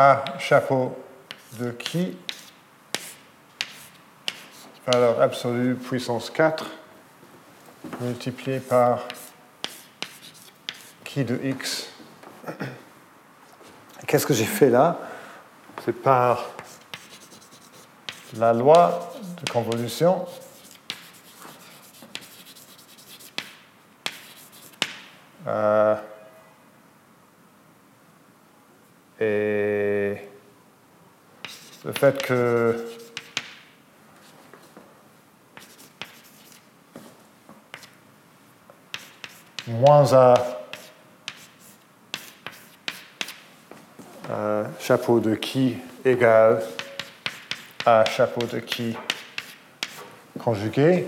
A chapeau de qui? Valeur absolue puissance 4 multiplié par qui de x? Qu'est-ce que j'ai fait là? C'est par la loi de convolution. Euh, et le fait que moins A chapeau de qui égale à chapeau de qui conjugué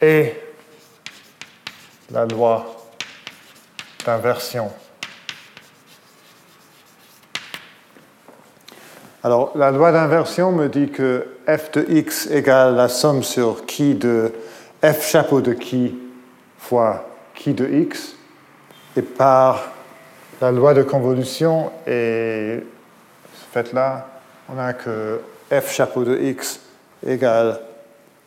et la loi d'inversion. Alors, la loi d'inversion me dit que f de x égale la somme sur qui de f chapeau de qui fois qui de x, et par la loi de convolution est faite là. On a que f chapeau de x égale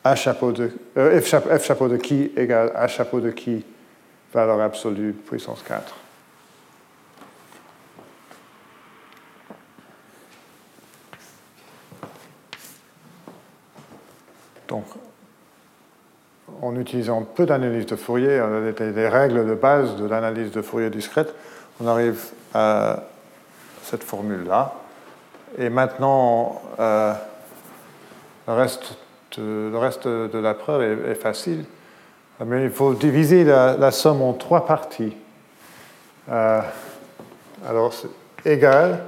a chapeau de euh, f, chapeau, f, chapeau, de qui égale a chapeau de qui valeur absolue puissance 4. Donc, en utilisant peu d'analyse de Fourier, des règles de base de l'analyse de Fourier discrète, on arrive à cette formule-là. Et maintenant, euh, le, reste de, le, reste de, la preuve est, facile. Mais il faut diviser la, somme en trois parties. Euh, alors, c'est égal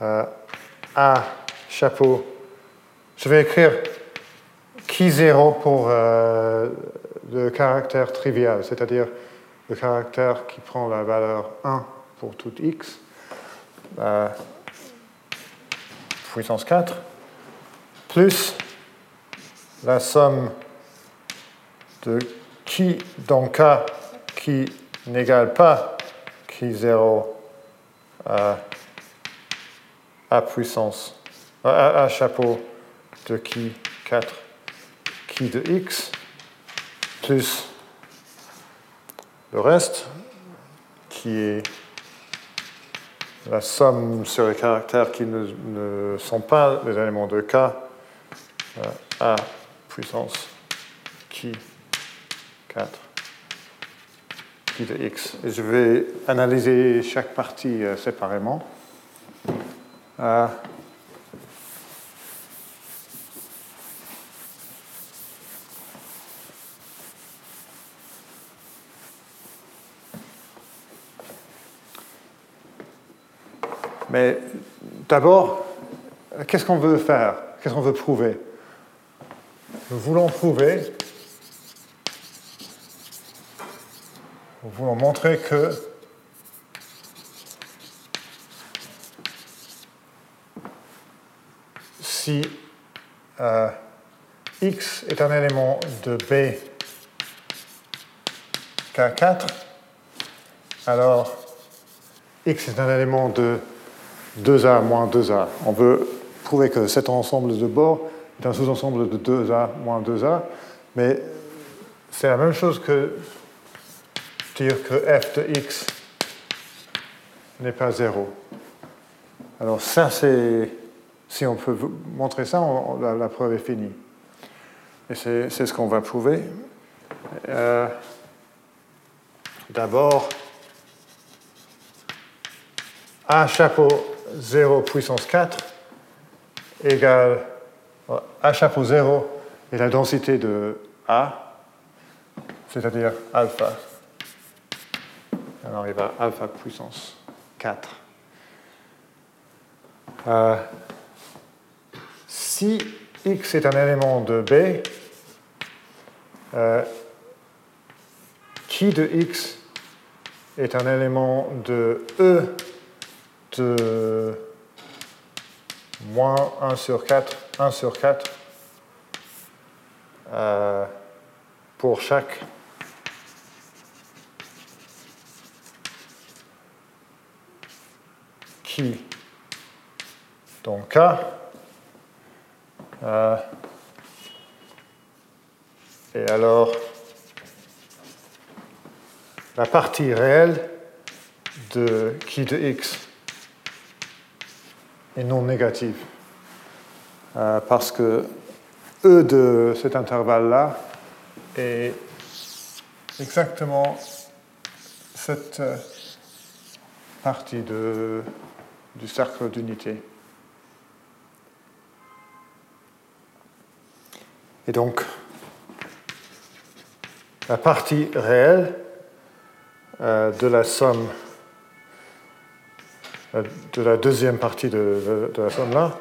à A chapeau. Je vais écrire qui 0 pour euh, le caractère trivial, c'est-à-dire le caractère qui prend la valeur 1 pour tout x. Euh, puissance 4 plus la somme de qui dans K qui n'égale pas qui 0 à, à puissance, à, à chapeau de qui 4 de x plus le reste qui est la somme sur les caractères qui ne, sont pas les éléments de K à euh, puissance qui 4 qui de x. Et je vais analyser chaque partie euh, séparément. Euh, Mais d'abord, qu'est-ce qu'on veut faire? Qu'est-ce qu'on veut prouver? Nous voulons prouver, nous voulons montrer que si euh, x est un élément de B K4, alors x est un élément de 2A moins 2A. On veut prouver que cet ensemble de bords est un sous-ensemble de 2A moins 2A, mais c'est la même chose que dire que f de x n'est pas 0. Alors ça, c'est... Si on peut montrer ça, la, preuve est finie. Et c'est ce qu'on va prouver. Euh, d'abord, A chapeau 0 puissance 4 égale A chapeau 0 et la densité de A, c'est-à-dire alpha. Alors il va alpha puissance 4. Euh, si x est un élément de B, euh, qui de x est un élément de E de moins 1 sur 4, 1 sur 4 euh, pour chaque. Qui? Donc K euh, et alors la partie réelle de qui de x? Non négative. Euh, parce que E de cet intervalle-là est exactement cette euh, partie de, du cercle d'unité. Et donc, la partie réelle euh, de la somme de la deuxième partie de, la somme là.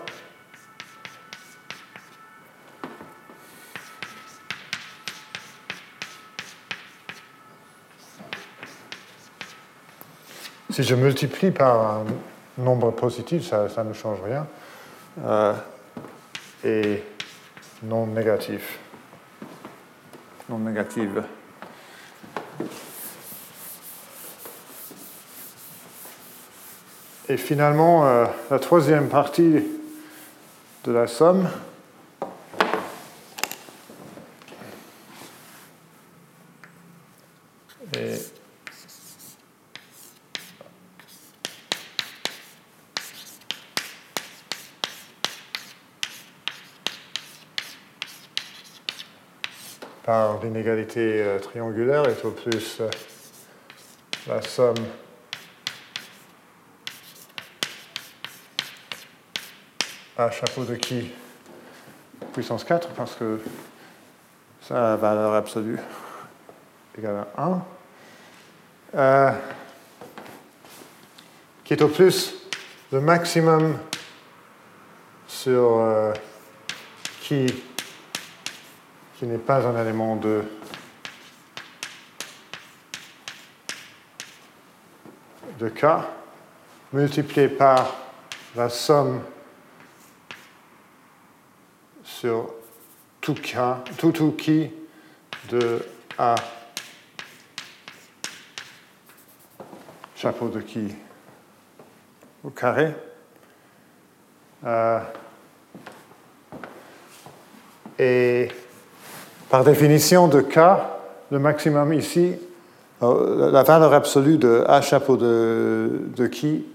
Si je multiplie par un nombre positif, ça, ne change rien. Euh, et non négatif. Non négative. Et finalement, euh, la troisième partie de la somme, est par l'inégalité euh, triangulaire est au plus euh, la somme à chapeau de qui? Puissance 4 parce que ça a valeur absolue égale à 1. Euh, qui est au plus le maximum sur euh, qui, qui n'est pas un élément de de K multiplié par la somme sur tout, cas, tout, tout qui de A chapeau de qui au carré. Euh, et par définition de K, le maximum ici, euh, la valeur absolue de A chapeau de, de qui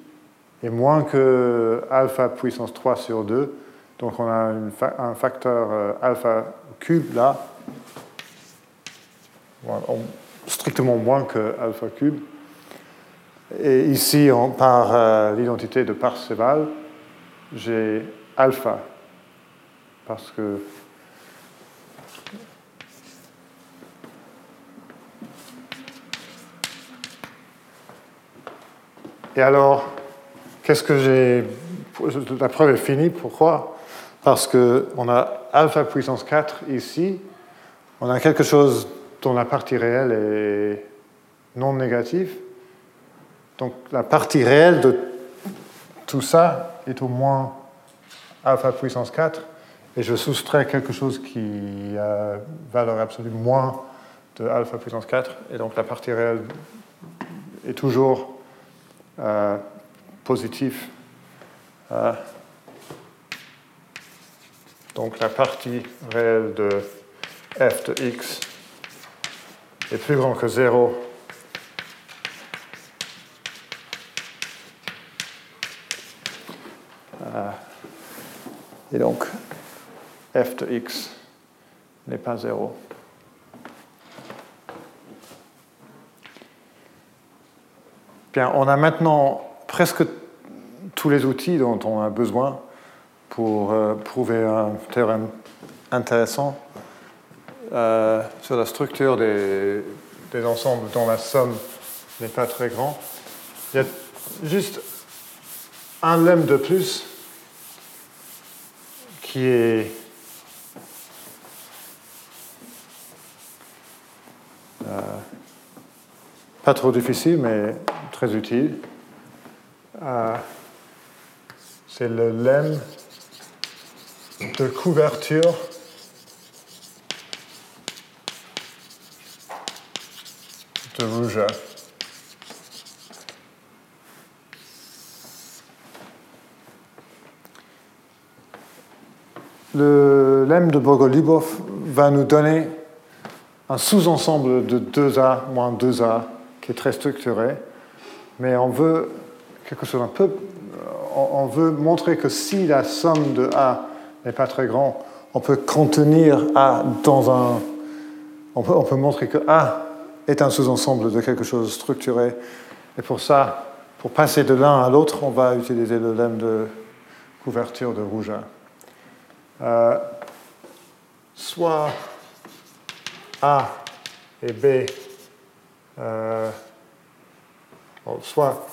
est moins que alpha puissance 3 sur 2. Donc on a un facteur euh, alpha cube là, strictement moins que alpha cube. Et ici, par euh, l'identité de Parseval, j'ai alpha. Parce que Et alors, qu'est-ce que j'ai. La preuve est finie. Pourquoi? Parce qu'on a alpha puissance 4 ici. On a quelque chose dont la partie réelle est non négative. Donc la partie réelle de tout ça est au moins alpha puissance 4, et je soustrais quelque chose qui a valeur absolue moins de alpha puissance 4, et donc la partie réelle est toujours euh, positive. Euh, donc la partie réelle de f de x est plus grand que 0 Et donc, f de x n'est pas 0. Bien, on a maintenant presque tous les outils dont on a besoin pour euh, prouver un théorème intéressant euh, sur la structure des, des, ensembles dont la somme n'est pas très grande. Il y a juste un lemme de plus qui est euh, pas trop difficile, mais très utile. C'est le lemme de couverture de rougeur. Le lemme de Bogolubov va nous donner un sous-ensemble de 2A moins 2A qui est très structuré, mais on veut quelque chose un peu. On veut montrer que si la somme de A n'est pas très grande, on peut contenir A dans un. On peut, on peut montrer que A est un sous-ensemble de quelque chose structuré. Et pour ça, pour passer de l'un à l'autre, on va utiliser le lemme de couverture de Rougeat. Euh, soit A et B, euh, soit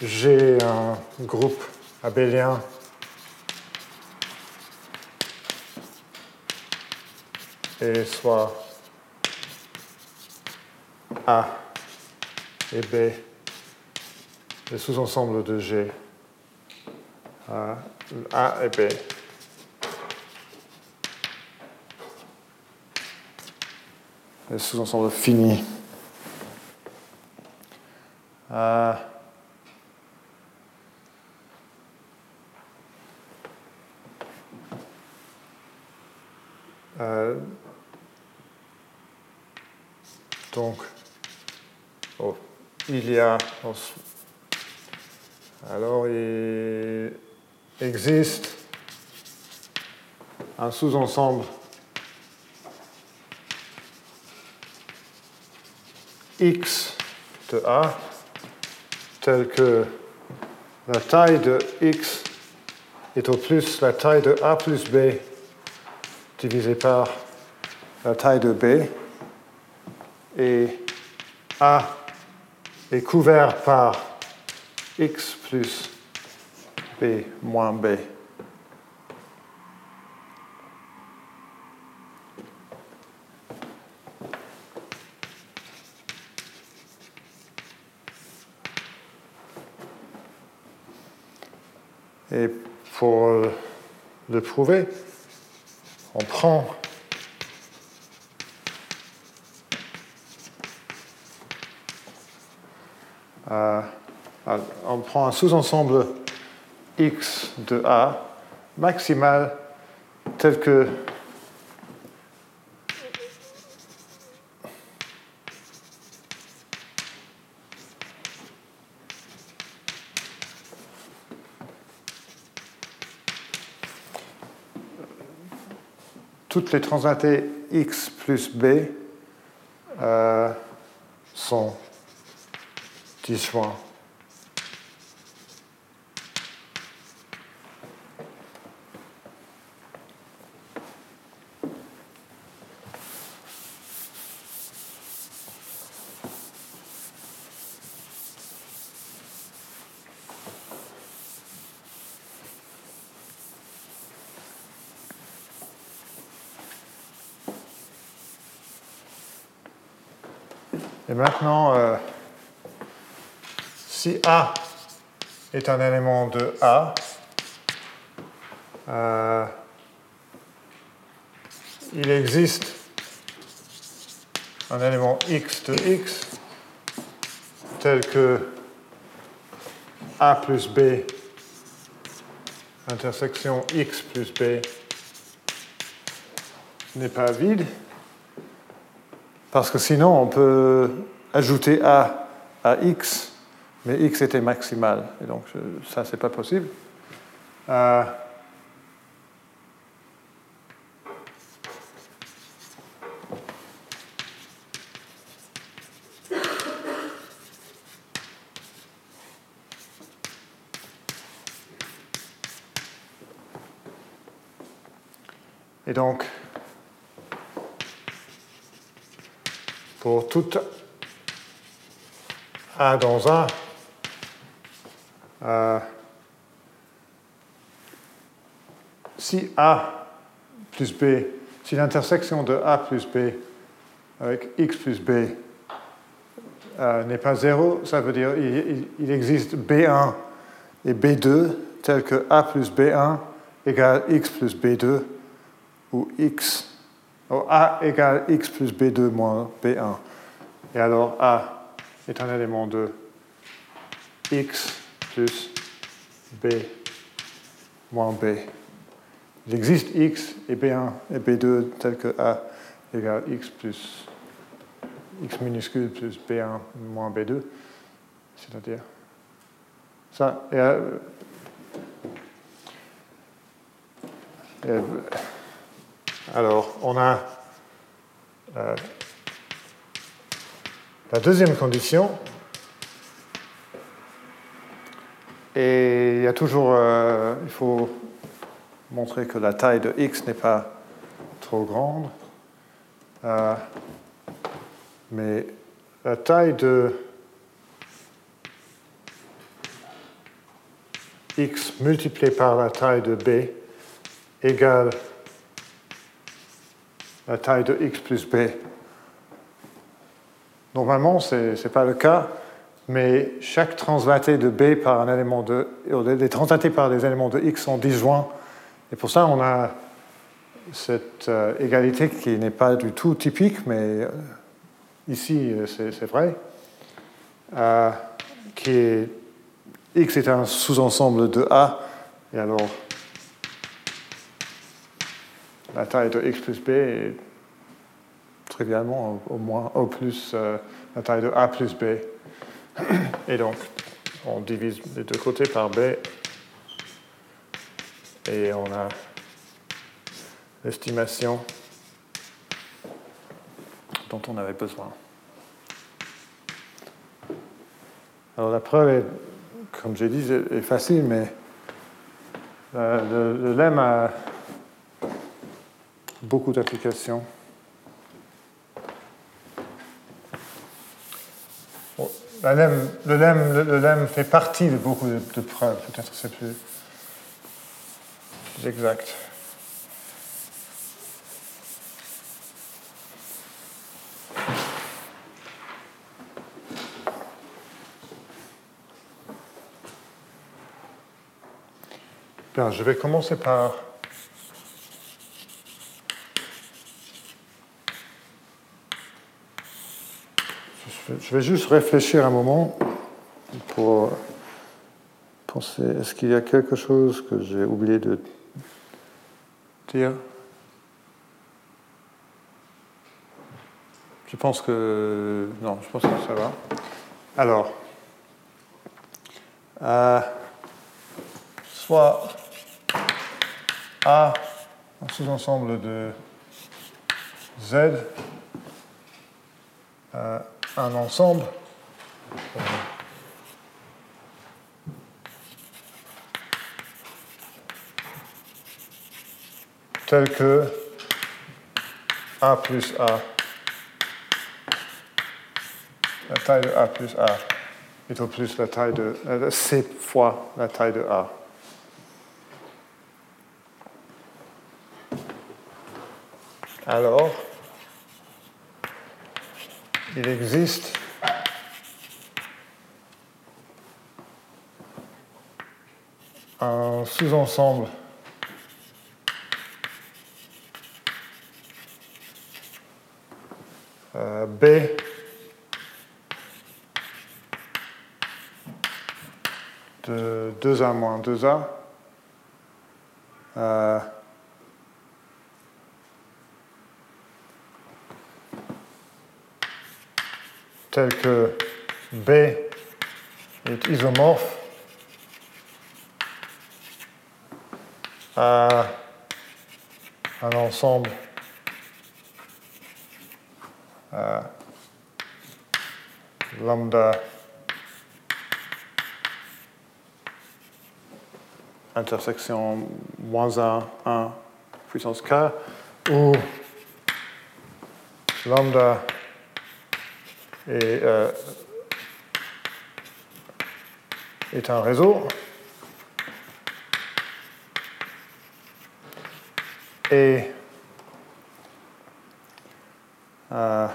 j'ai un groupe abélien et soit A et B, les sous-ensembles de G, A et B. le sous-ensemble fini. Euh, euh, donc, oh, il y a. Alors, il existe un sous-ensemble x de A tel que la taille de x est au plus la taille de A plus B divisé par la taille de B et A est couvert par x plus B moins B. Et pour le prouver, on prend on prend un sous-ensemble X de A maximal tel que toutes les translatées x plus b euh, sont disjoints. Et maintenant, euh, si A un élément de A, euh, il existe un élément x de x tel que A plus B intersection x plus B n'est pas vide. Parce que sinon, on peut ajouter A à X, mais X était maximal. Et donc, ça, c'est pas possible. Euh, Et donc, pour tout A dans A, euh, si A plus B, si l'intersection de A plus B avec X plus B euh, n'est pas zéro, ça veut dire qu'il il existe B1 et B2 tel que A plus B1 égale X plus B2 ou X a égale x plus b2 moins b1. Et alors A est un élément de x plus b moins b. Il existe x et b1 et b2 tel que A égale x plus x minuscule plus b1 moins b2. C'est-à-dire ça. Euh, et, alors, on a euh, la deuxième condition. Et il y a toujours, euh, il faut montrer que la taille de x n'est pas trop grande. Euh, mais la taille de x multiplié par la taille de b égale la taille de x plus b. Normalement, ce n'est pas le cas, mais chaque translatée de b par un élément de. Les translatées par des éléments de x sont disjoints. Et pour ça, on a cette euh, égalité qui n'est pas du tout typique, mais euh, ici, euh, c'est vrai, qui est x est un sous-ensemble de A, et alors la taille de x plus b est trivialement au, moins au plus la taille de a plus b. Et donc, on divise les deux côtés par b et on a l'estimation dont on avait besoin. Alors la preuve, est, comme j'ai dit, est facile, mais euh, le, le lemme a beaucoup d'applications. Le, lemme, le, lemme, fait partie de beaucoup de, preuves, peut-être c'est plus, plus exact. Bien, je vais commencer par je vais juste réfléchir un moment pour penser, est-ce qu'il y a quelque chose que j'ai oublié de dire? Je pense que... Non, je pense que ça va. Alors, euh, soit A, un sous-ensemble de Z, euh, un ensemble tel que A plus A, la taille de A plus A au plus la taille de euh, C fois la taille de A. Alors, il existe un sous-ensemble euh, B de 2A moins 2A euh, tel que B est isomorphe à un ensemble à lambda intersection moins 1, 1 puissance k, où lambda est, euh, est un réseau. Et euh,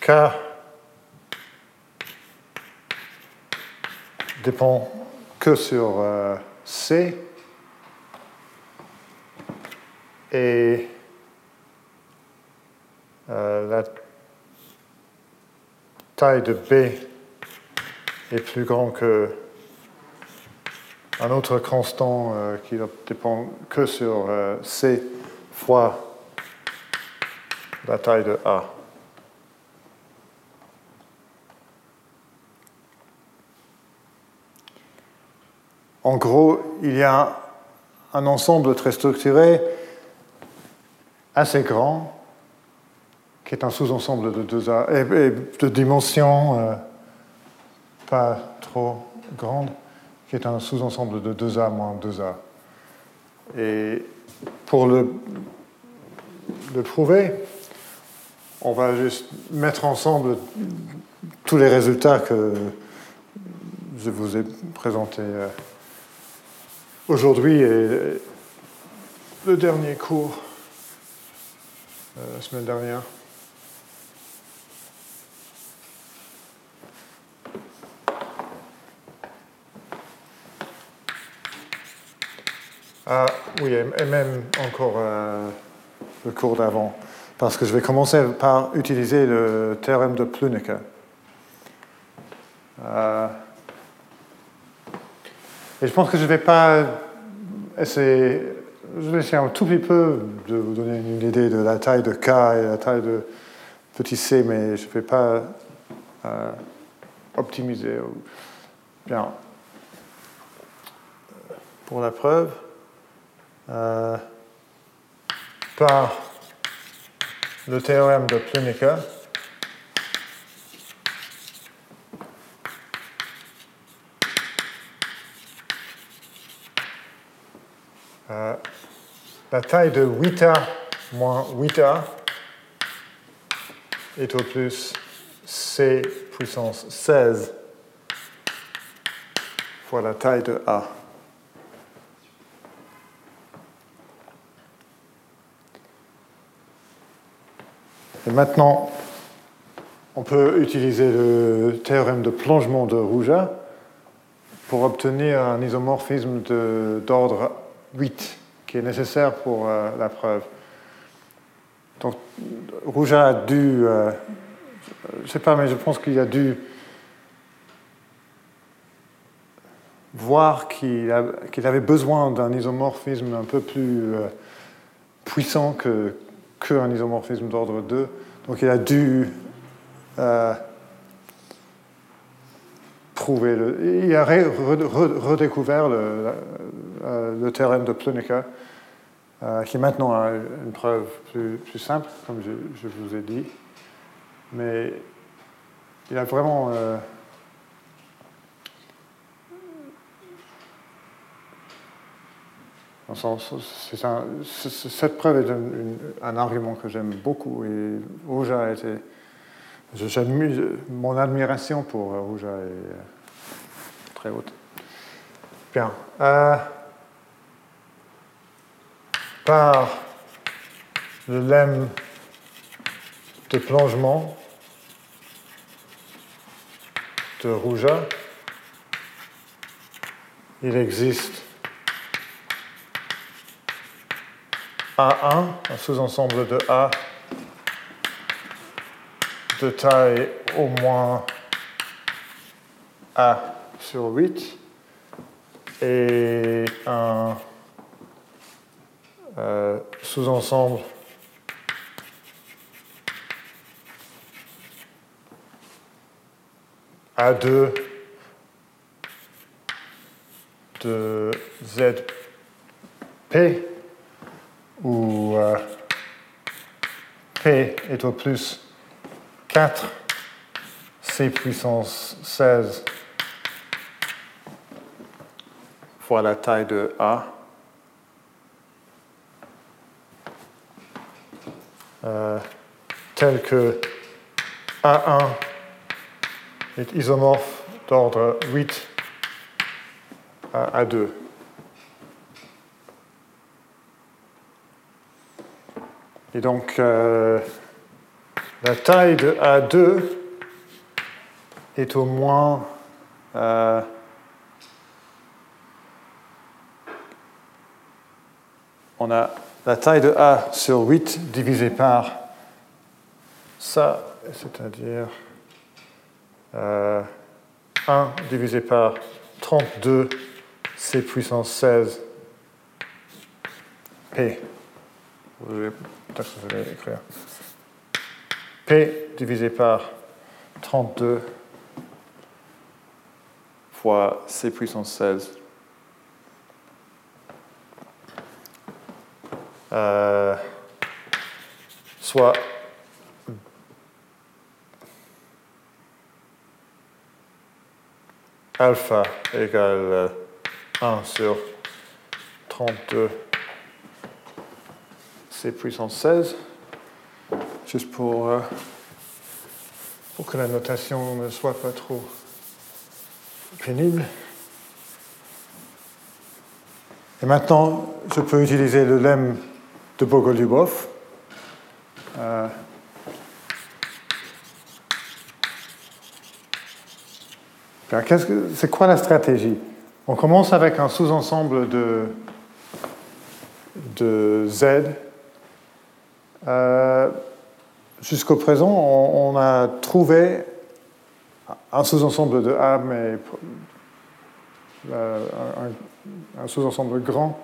K dépend que sur euh, C et euh, la taille de B est plus grande que un autre constant euh, qui ne dépend que sur C fois la taille de A. En gros, il y a un ensemble très structuré, assez grand, qui est un sous-ensemble de deux A, et, de dimension euh, pas trop grande, qui est un sous-ensemble de 2A moins 2A. Et pour le, le prouver, on va juste mettre ensemble tous les résultats que je vous ai présentés. Euh, Aujourd'hui est le dernier cours, la semaine dernière. Ah oui, et même encore euh, le cours d'avant, parce que je vais commencer par utiliser le théorème de Pluneke. Euh, et je pense que je ne vais pas essayer, je vais essayer un tout petit peu de vous donner une idée de la taille de K et la taille de petit c, mais je ne vais pas euh, optimiser. Bien. Pour la preuve, euh, par le théorème de Pluneke, Euh, la taille de 8A moins 8A est au plus C puissance 16 fois la taille de A. Et maintenant, on peut utiliser le théorème de plongement de Rouja pour obtenir un isomorphisme d'ordre 8, qui est nécessaire pour la preuve. Donc, Rouja a dû, je ne sais pas, mais je pense qu'il a dû voir qu'il avait besoin d'un isomorphisme un peu plus puissant que, qu'un isomorphisme d'ordre 2. Donc il a dû euh, prouver, le, il a redécouvert le, le, théorème de Plunica, euh, qui maintenant a une preuve plus, simple, comme je, vous ai dit. Mais il a vraiment euh, cette preuve est un, argument que j'aime beaucoup et Rouja a été. mon admiration pour Rouja est euh, très haute. Bien. Euh, par le lemme de plongement de Rouja, il existe A1, un sous-ensemble de A de taille au moins A sur 8 et un euh, sous-ensemble A2 de ZP où euh, P est au plus 4 C puissance 16 fois la taille de A. Euh, tel que A1 est isomorphe d'ordre 8 à A2. Et donc, euh, la taille de A2 est au moins euh, on a la taille de A sur 8 divisé par ça, c'est-à-dire euh, 1 divisé par 32 C puissance 16 P. Peut-être que je vais écrire. P divisé par 32 fois C puissance 16. Euh, soit alpha égale 1 sur 32 C puissance 16, juste pour, euh, pour que la notation ne soit pas trop pénible. Et maintenant, je peux utiliser le lemme de Bogolubov. Euh, c'est quoi la stratégie? On commence avec un sous-ensemble de, Z euh, jusqu'au présent, on, a trouvé un sous-ensemble de A, mais euh, un, sous-ensemble grand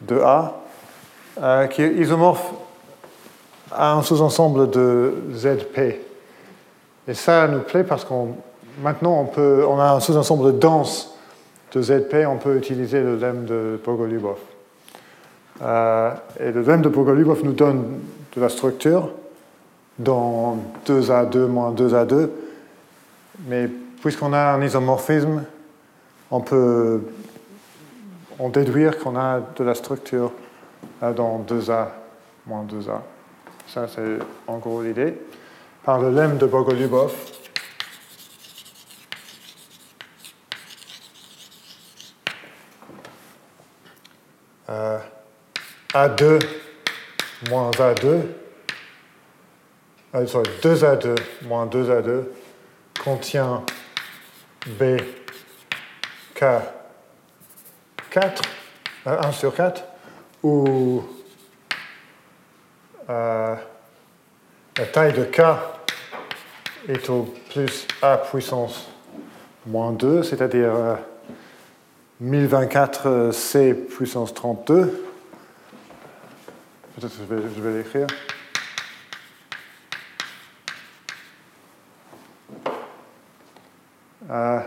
de A, euh, qui est isomorphe à un sous-ensemble de ZP. Et ça nous plaît parce qu'on maintenant on, peut, on a un sous-ensemble dense de ZP, on peut utiliser le lemme de Bogolubov. Euh, et le lemme de Bogolubov nous donne de la structure dans 2A2 moins 2A2. Mais puisqu'on a un isomorphisme, on peut en déduire qu'on a de la structure dans 2A moins 2A. Ça, c'est en gros l'idée. Par le lemme de Bogolubov, euh, a2 moins A2, 2A2 moins 2A2 contient B, K, 4, 1 sur 4, où euh, la taille de K est au plus A puissance moins 2, c'est-à-dire 1024 euh, C puissance 32. Peut-être que je vais, l'écrire. Euh,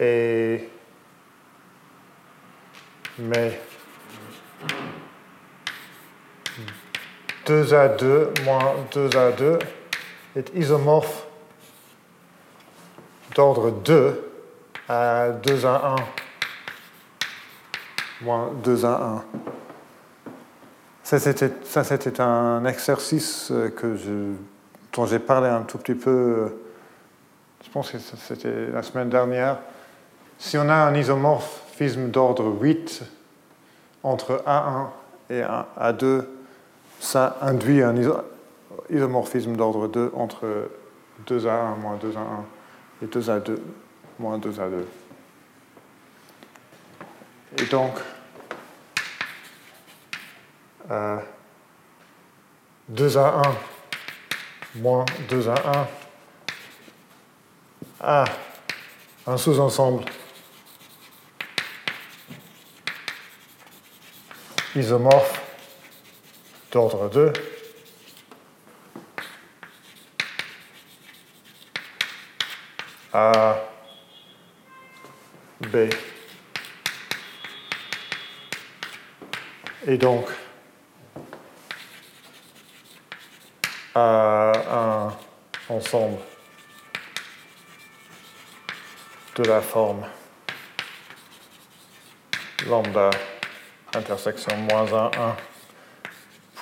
et mais 2A2 moins 2A2 est isomorphe d'ordre 2 à 2A1 moins 2A1. Ça, c'était un exercice que je, dont j'ai parlé un tout petit peu, je pense que c'était la semaine dernière. Si on a un isomorphisme d'ordre 8 entre A1 et A2, ça induit un isomorphisme d'ordre 2 entre 2A1 moins 2A1 et 2A2 moins 2A2. Et donc, euh, 2A1 moins 2A1 a un sous-ensemble isomorphe d'ordre 2 A B. Et donc à un ensemble de la forme lambda intersection moins 1, 1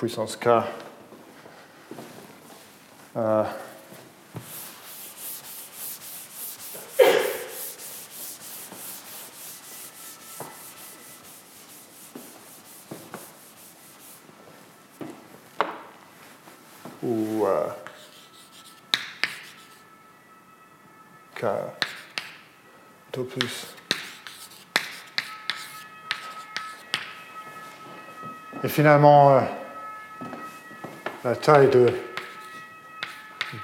puissance k. Euh, ou euh, k tout plus et finalement euh, la taille de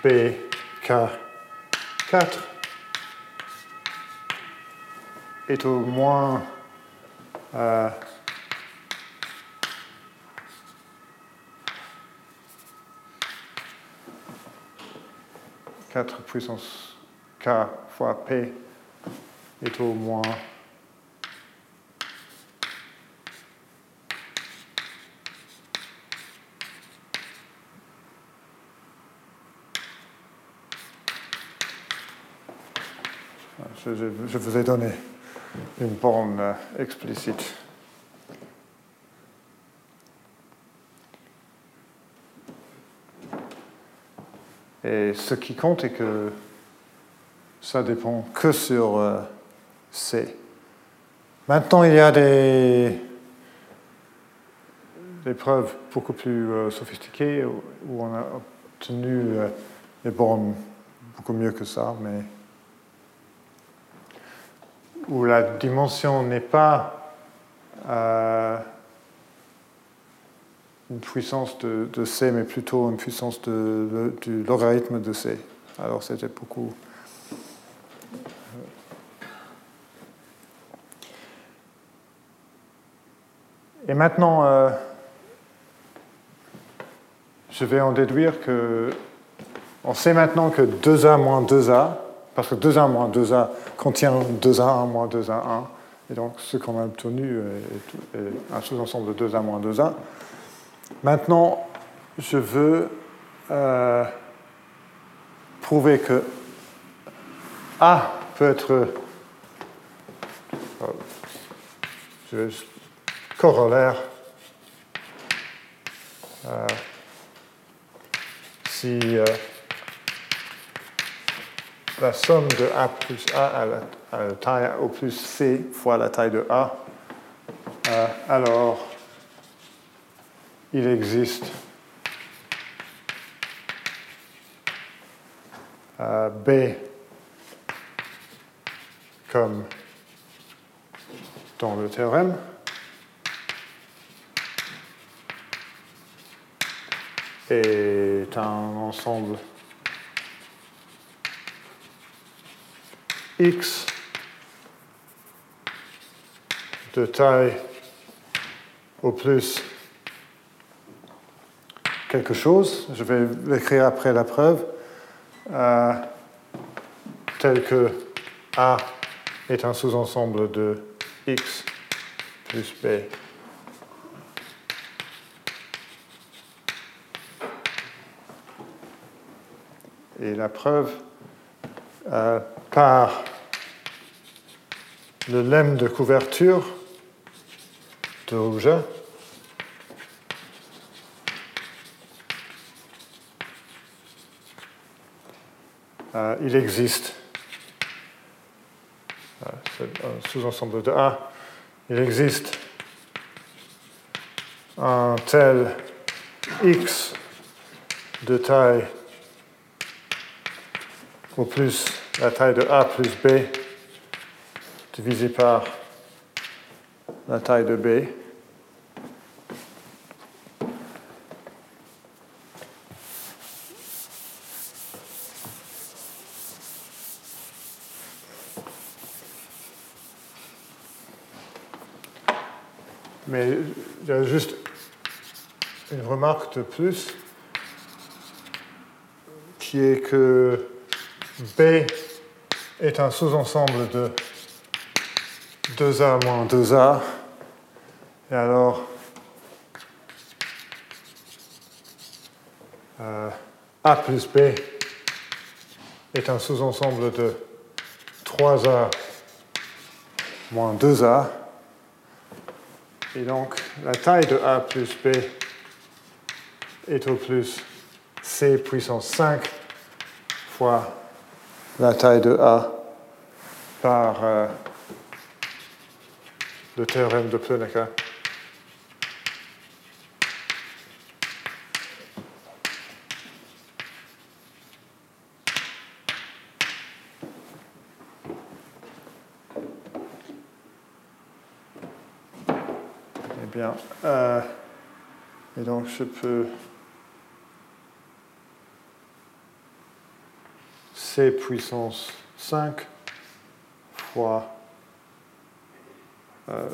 BK4 est au moins euh, Quatre puissance K fois P est au moins je, vous ai donné une borne euh, explicite. Et ce qui compte est que ça dépend que sur euh, C. Maintenant, il y a des, preuves beaucoup plus euh, sophistiquées où on a obtenu des bornes beaucoup mieux que ça, mais où la dimension n'est pas euh, une puissance de, C, mais plutôt une puissance de, du logarithme de C. Alors c'était beaucoup... Et maintenant, euh, je vais en déduire que on sait maintenant que 2A moins 2A parce que 2A moins 2A contient 2A1 moins 2A1. Et donc, ce qu'on a obtenu est, un sous-ensemble de 2A moins 2A. Maintenant, je veux euh, prouver que A peut être euh, je corollaire euh, si la somme de A plus A à la, taille au plus C fois la taille de A, euh, alors il existe euh, B comme dans le théorème. est un ensemble X de taille au plus quelque chose. Je vais l'écrire après la preuve. Euh, tel que A est un sous-ensemble de X plus B. Et la preuve euh, par le lemme de couverture de rouge. Euh, il existe. Euh, un sous-ensemble de A, il existe un tel X de taille au plus la taille de A plus B divisé par la taille de B. Mais il y a juste une remarque de plus qui est que B est un sous-ensemble de 2A moins 2A. Et alors, euh, A plus B est un sous-ensemble de 3A moins 2A. Et donc, la taille de A plus B est au plus C puissance 5 fois la taille de A par euh, le théorème de Plonecker. Eh bien, euh, et donc je peux C puissance 5 fois euh,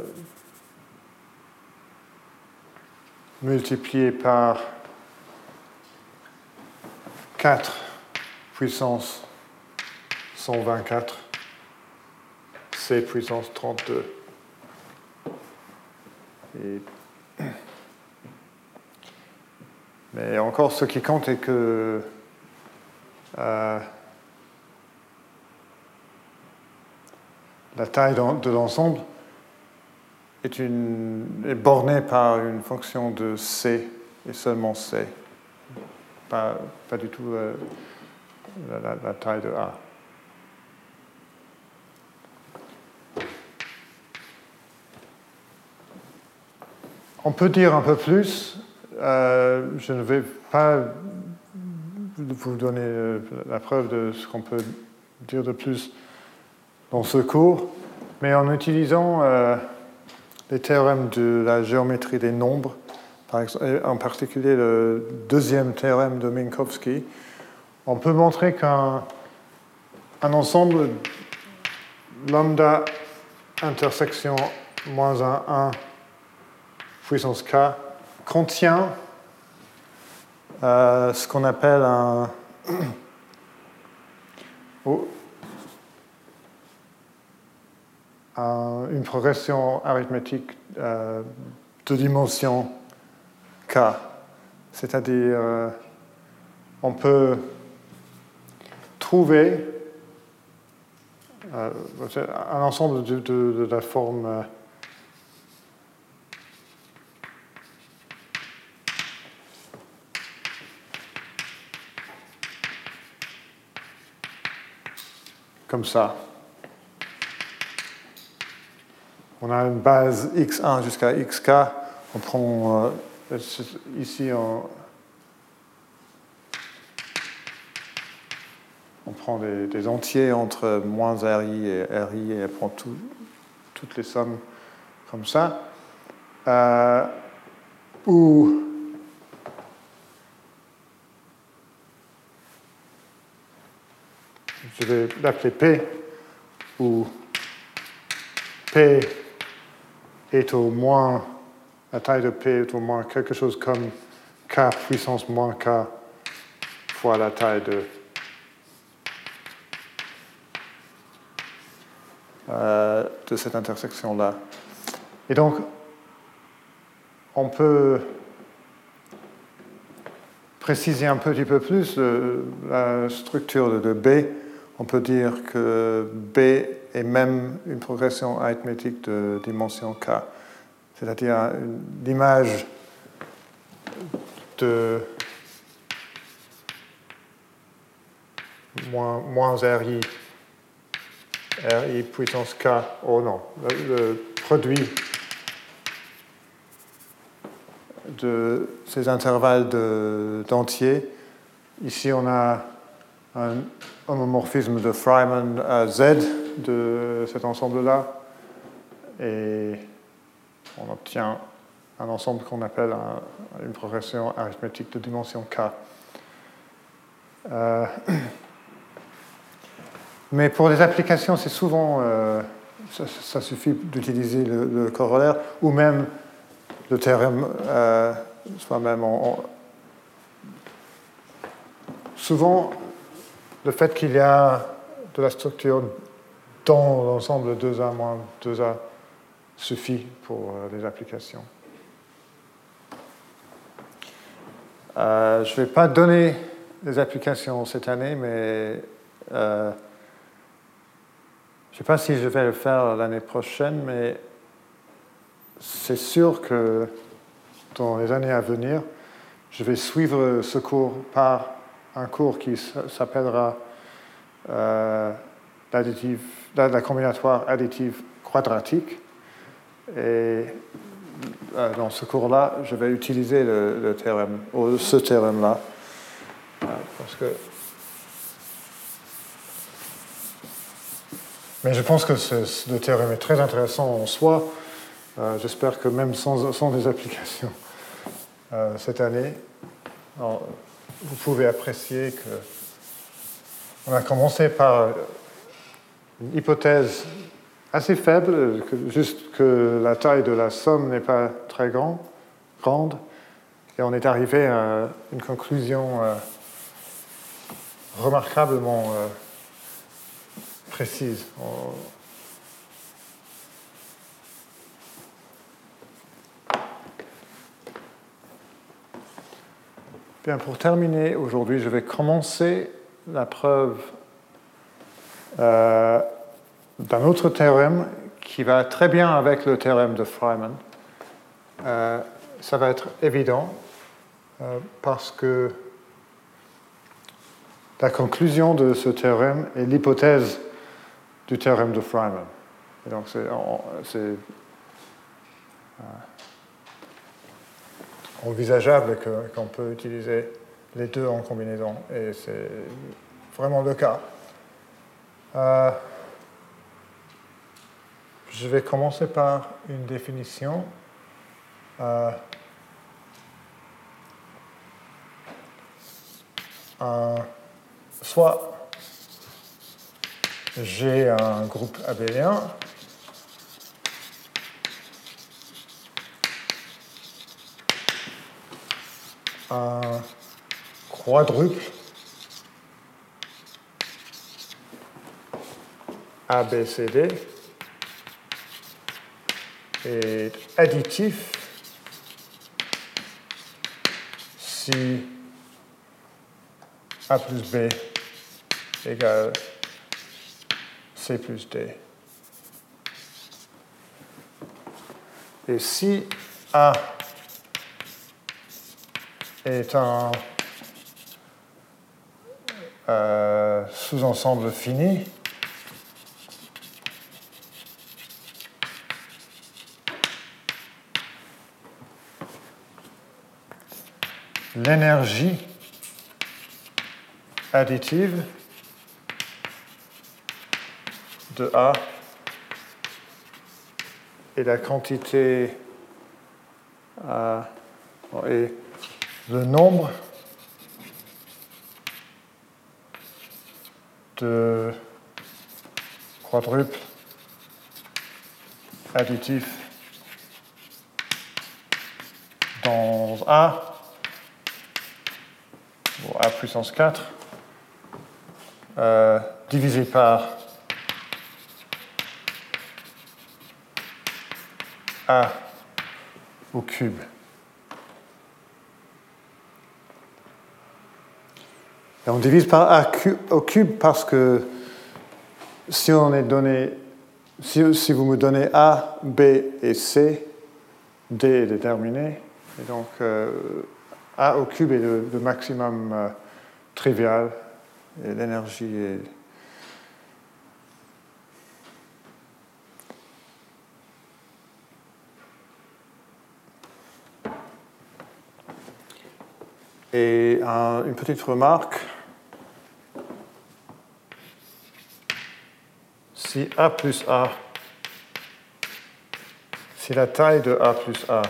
multiplié par 4 puissance 124 C puissance 32. Mais encore, ce qui compte est que euh, la taille de l'ensemble est, bornée par une fonction de C et seulement C, pas, pas du tout euh, la, taille de A. On peut dire un peu plus, euh, je ne vais pas vous donner euh, la preuve de ce qu'on peut dire de plus dans ce cours, mais en utilisant les théorèmes de la géométrie des nombres, par exemple, en particulier le deuxième théorème de Minkowski, on peut montrer qu'un un ensemble lambda intersection moins 1, 1 puissance k contient euh, ce qu'on appelle un une progression arithmétique euh, de dimension k. C'est-à-dire, euh, on peut trouver euh, un ensemble de, de la forme comme ça. On a une base x1 jusqu'à xk. On prend euh, ici on prend des, entiers entre moins RI et RI et on prend toutes les sommes comme ça. Euh, ou je vais l'appeler P, où P est au moins, la taille de P est au moins quelque chose comme K puissance moins K fois la taille de Euh, de cette intersection-là. Et donc, on peut préciser un petit peu plus la structure de B. On peut dire que B est même une progression arithmétique de dimension K, c'est-à-dire l'image de moins, moins RI RI puissance K, oh non, le, produit de ces intervalles d'entiers. Ici, on a un homomorphisme de Freiman à Z de cet ensemble-là. Et on obtient un ensemble qu'on appelle une progression arithmétique de dimension K. Euh, mais pour les applications, c'est souvent, euh, ça, suffit d'utiliser le, corollaire ou même le théorème euh, soi-même. souvent, le fait qu'il y a de la structure dans l'ensemble 2A moins 2A suffit pour euh, les applications. je ne vais pas donner des applications cette année, mais je ne sais pas si je vais le faire l'année prochaine, mais c'est sûr que dans les années à venir, je vais suivre ce cours par un cours qui s'appellera euh, la, combinatoire additive quadratique. Et euh, dans ce cours-là, je vais utiliser le, théorème, ou ce théorème-là, euh, parce que Mais je pense que ce, le théorème est très intéressant en soi. Euh, j'espère que même sans, sans des applications euh, cette année, vous pouvez apprécier que on a commencé par une hypothèse assez faible, juste que la taille de la somme n'est pas très grand, grande, et on est arrivé à une conclusion euh, remarquablement précise. Bien, pour terminer, aujourd'hui, je vais commencer la preuve euh, d'un autre théorème qui va très bien avec le théorème de Freiman. Euh, ça va être évident euh, parce que la conclusion de ce théorème est l'hypothèse du théorème de. Et donc c'est euh, envisageable qu'on peut utiliser les deux en combinaison, et c'est vraiment le cas. Je vais commencer par une définition. Euh, soit j'ai un groupe abélien un quadruple ABCD est additif si A plus B égale C plus D. Et si A est un euh, sous-ensemble fini, l'énergie additive de A et la quantité et le nombre de quadruples additifs dans A, A puissance 4, euh, divisé par A au cube. Et on divise par A au cube parce que si on est donné, si, si vous me donnez A, B et C, D est déterminé, et donc euh, A au cube est le, maximum euh, trivial, et l'énergie est Et une petite remarque, si A plus A, si la taille de A plus A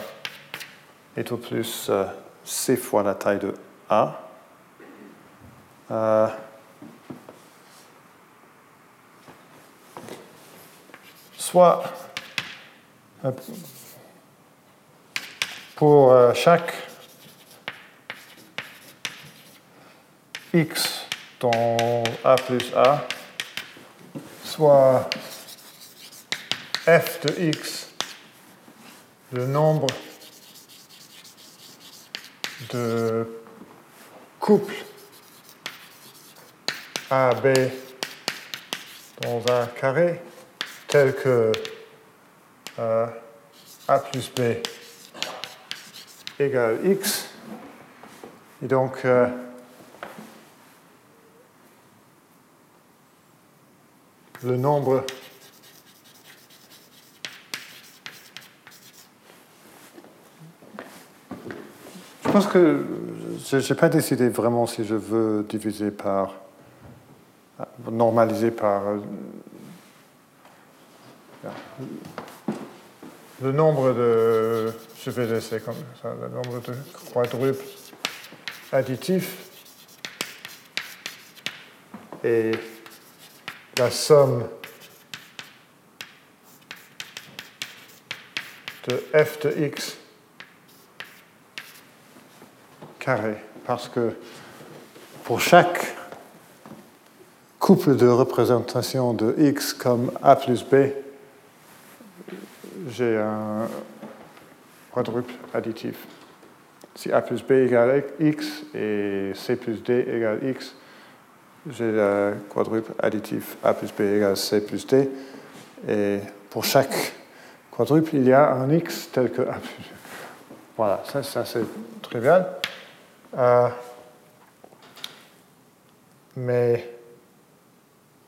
est au plus euh, C fois la taille de A, euh, soit euh, pour chaque x dans A plus A, soit f de x, le nombre de couples A, B dans un carré tel que euh, A plus B égale X. Et donc, euh, le nombre pense que je n'ai pas décidé vraiment si je veux diviser par, normaliser par le nombre de, je vais laisser comme ça, le nombre de quadruples additifs et la somme de f de x carré, parce que pour chaque couple de représentation de x comme a plus b, j'ai un quadruple additif. Si a plus b égale x et c plus d égale x, j'ai le quadruple additif A plus B égale C plus D. Et pour chaque quadruple, il y a un X tel que A plus B. Voilà, ça, ça c'est trivial. Euh, mais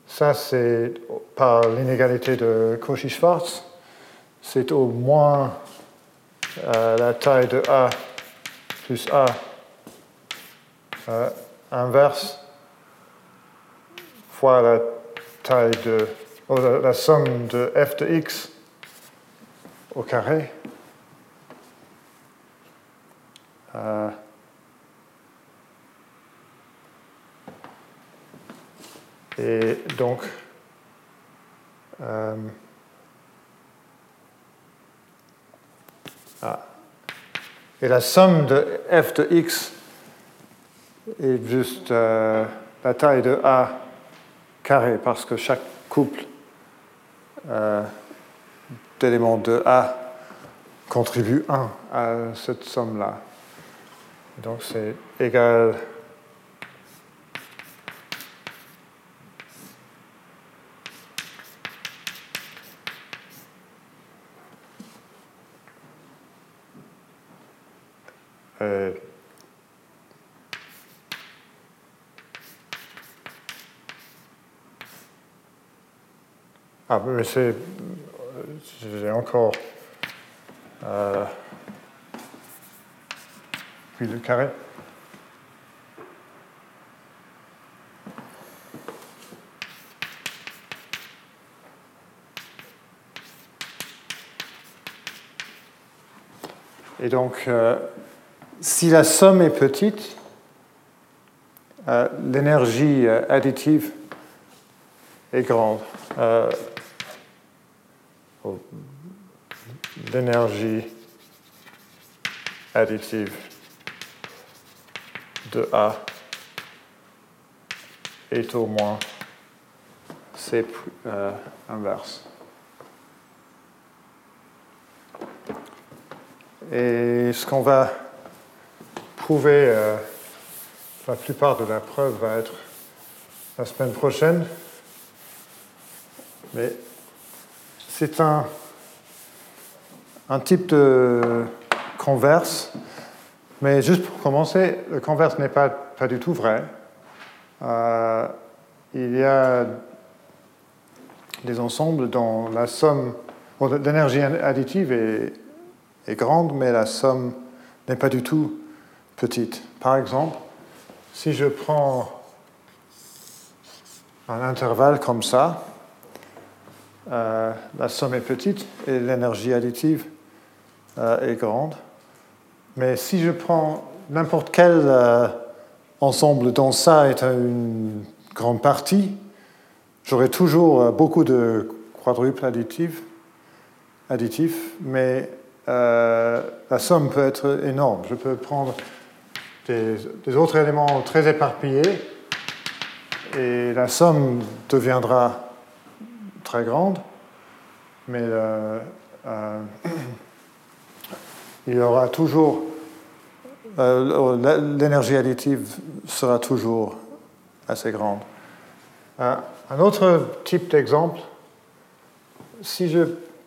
ça, c'est par l'inégalité de Cauchy-Schwarz. C'est au moins euh, la taille de A plus A euh, inverse fois la taille de, la, somme de f de x au carré. Et donc, euh, ah, et la somme de f de x est juste euh, la taille de a carré parce que chaque couple euh, d'éléments de A contribue 1 à cette somme-là. Donc c'est égal Euh, ah, mais c'est. J'ai encore. Euh, puis le carré. Et donc, euh, si la somme est petite, l'énergie additive est grande. Oh, l'énergie additive de A est au moins C euh, inverse. Et ce qu'on va euh, la plupart de la preuve va être la semaine prochaine, mais c'est un, un type de converse mais juste pour commencer, le converse n'est pas, pas du tout vrai. Euh, il y a des ensembles dont la somme, l'énergie additive est, est, grande, mais la somme n'est pas du tout petite. Par exemple, si je prends un intervalle comme ça, euh, la somme est petite et l'énergie additive euh, est grande. Mais si je prends n'importe quel euh, ensemble dont ça est une grande partie, j'aurai toujours beaucoup de quadruples additifs, additifs mais la somme peut être énorme. Je peux prendre des, autres éléments très éparpillés et la somme deviendra très grande, mais il y aura toujours, euh, l'énergie additive sera toujours assez grande. Euh, un autre type d'exemple, si je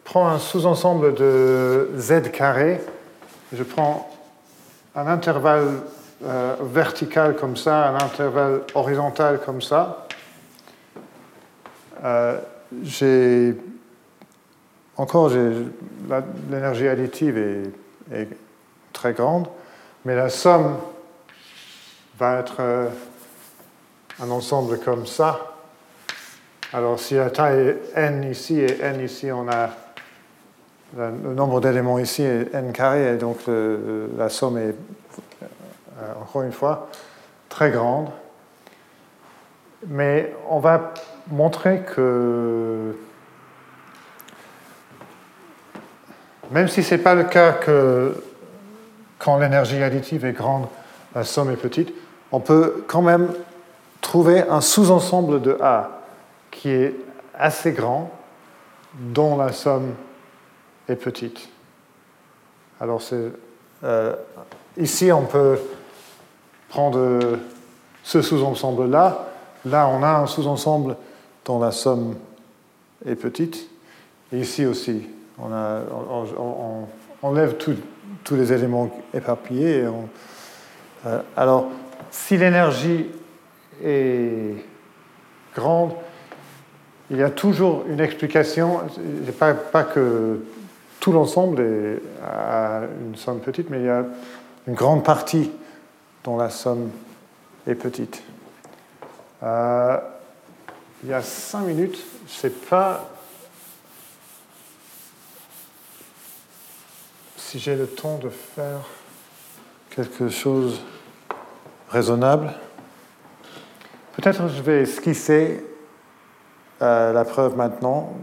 prends un sous-ensemble de z carré, je prends un intervalle euh, vertical comme ça, un intervalle horizontal comme ça, j'ai encore l'énergie additive est très grande, mais la somme va être euh, un ensemble comme ça. Alors si la taille est n ici et n ici, on a le nombre d'éléments ici est n carré, et donc la somme est, euh, encore une fois, très grande. Mais on va montrer que Même si ce n'est pas le cas que quand l'énergie additive est grande, la somme est petite, on peut quand même trouver un sous-ensemble de A qui est assez grand, dont la somme est petite. Alors euh, ici, on peut prendre ce sous-ensemble-là. Là, on a un sous-ensemble dont la somme est petite. Et ici aussi, on, enlève tous les éléments éparpillés. Euh, alors, si l'énergie est grande, il y a toujours une explication. Pas, pas que tout l'ensemble a une somme petite, mais il y a une grande partie dont la somme est petite. Euh, il y a cinq minutes, je ne sais pas si j'ai le temps de faire quelque chose raisonnable, peut-être je vais esquisser euh, la preuve maintenant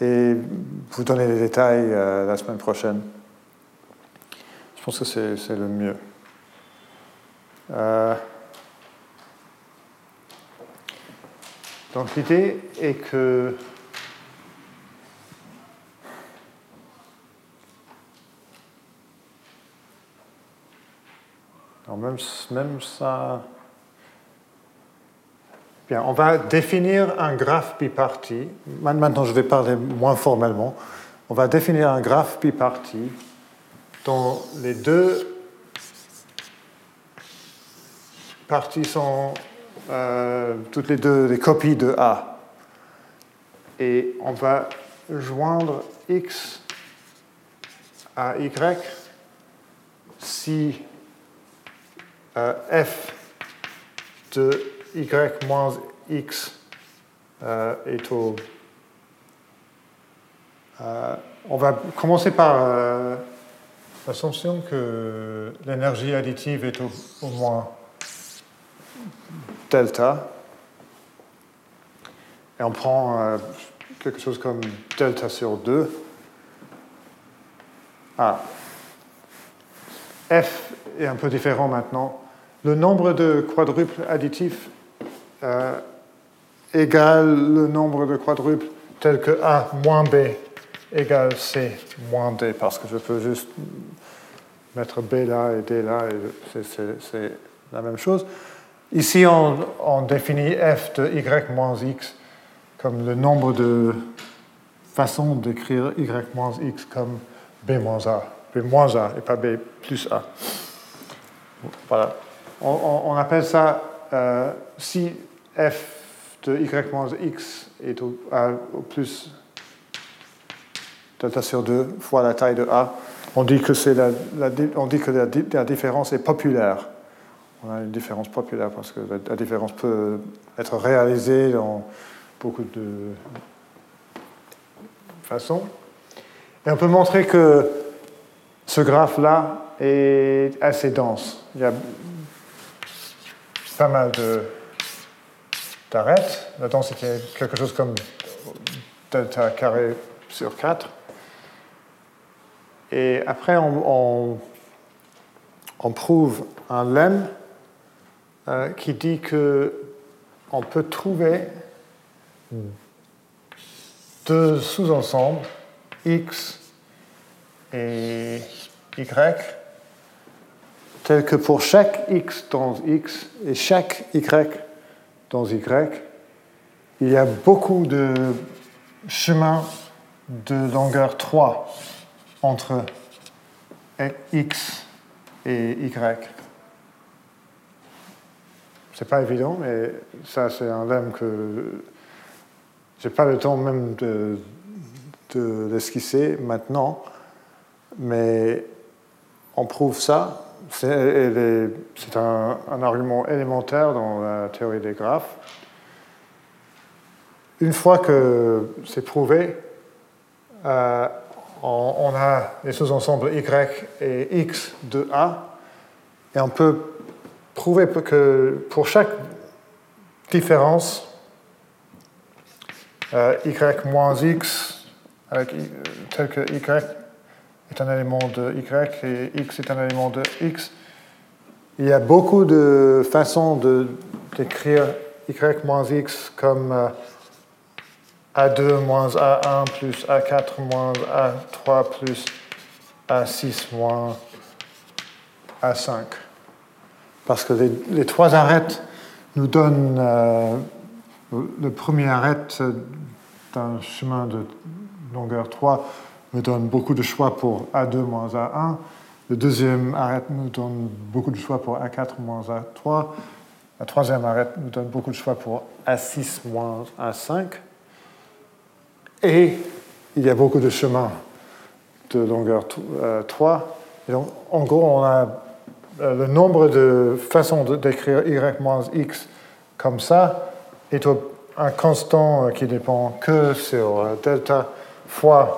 et vous donner les détails euh, la semaine prochaine. Je pense que c'est le mieux. Euh, donc l'idée est que même, même ça. Bien, on va définir un graphe biparti. Maintenant, je vais parler moins formellement. On va définir un graphe biparti dont les deux parties sont euh, toutes les deux des copies de A. Et on va joindre x à y si euh, f de y moins x euh, est au... On va commencer par l'assumption que l'énergie additive est au, moins delta, et on prend euh, quelque chose comme delta sur 2, ah, F est un peu différent maintenant. Le nombre de quadruples additifs euh, égale le nombre de quadruples tel que A moins B égale C moins D, parce que je peux juste mettre B là et D là, et c'est la même chose. Ici, on, définit f de y moins x comme le nombre de façons d'écrire y moins x comme b moins a, b moins a et pas b plus a. Voilà. On, on appelle ça euh, si f de y moins x est au, plus delta sur 2 fois la taille de A, on dit que, la, la, on dit que la, différence est populaire. On a une différence populaire parce que la, différence peut être réalisée dans beaucoup de façons. Et on peut montrer que ce graphe-là est assez dense. Il y a pas mal de t'arrêtes. La densité est quelque chose comme delta carré sur 4. Et après, on, on, prouve un lemme euh, qui dit que on peut trouver deux sous-ensembles, x et y, tels que pour chaque x dans x et chaque y dans Y, il y a beaucoup de chemins de longueur 3 entre X et Y. C'est pas évident, mais ça, c'est un lemme que j'ai pas le temps même de, l'esquisser maintenant, mais on prouve ça c'est un, argument élémentaire dans la théorie des graphes. Une fois que c'est prouvé, euh, on, a les sous-ensembles y et x de A, et on peut prouver que pour chaque différence, euh, y moins x, tel que y est un élément de y et x est un élément de x. Il y a beaucoup de façons d'écrire y moins x comme euh, a2 moins a1 plus a4 moins a3 plus a6 moins a5. Parce que les, trois arêtes nous donnent euh, le premier arête d'un chemin de longueur 3 me donne beaucoup de choix pour A2 moins A1. Le deuxième arrêt nous donne beaucoup de choix pour A4 moins A3. La troisième arrêt nous donne beaucoup de choix pour A6 moins A5. Et il y a beaucoup de chemins de longueur 3. Euh, Et donc, en gros, on a euh, le nombre de façons d'écrire y moins x comme ça est un constant qui dépend que sur euh, delta fois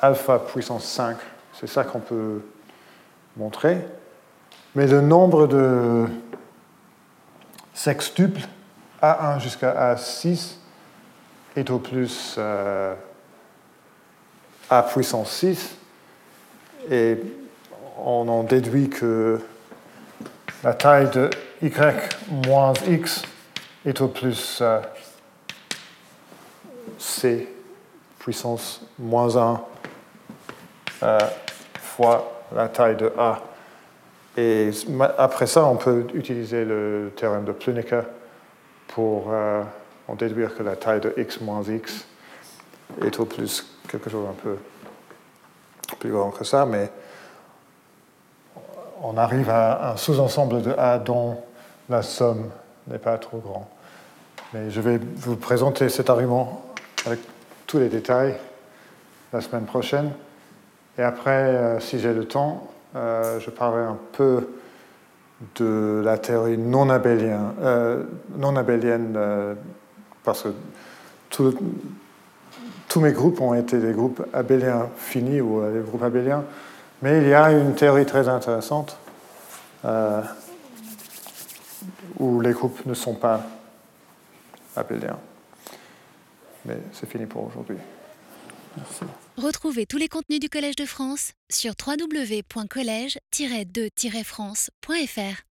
alpha puissance 5. C'est ça qu'on peut montrer. Mais le nombre de sextuples, A1 jusqu'à A6, est au plus euh, A puissance 6. Et on en déduit que la taille de y moins x est au plus euh, c puissance moins 1 euh, fois la taille de A. Et après ça, on peut utiliser le théorème de Plunica pour euh, en déduire que la taille de x moins x est au plus quelque chose un peu plus grand que ça, mais on arrive à un sous-ensemble de A dont la somme n'est pas trop grande. Mais je vais vous présenter cet argument avec tous les détails la semaine prochaine. Et après, euh, si j'ai le temps, euh, je parlerai un peu de la théorie non abélienne, euh, non abélienne parce que tout, tous mes groupes ont été des groupes abéliens finis ou des groupes abéliens, mais il y a une théorie très intéressante où les groupes ne sont pas abéliens. Mais c'est fini pour aujourd'hui. Merci. Retrouvez tous les contenus du Collège de France sur www.colège-2-france.fr.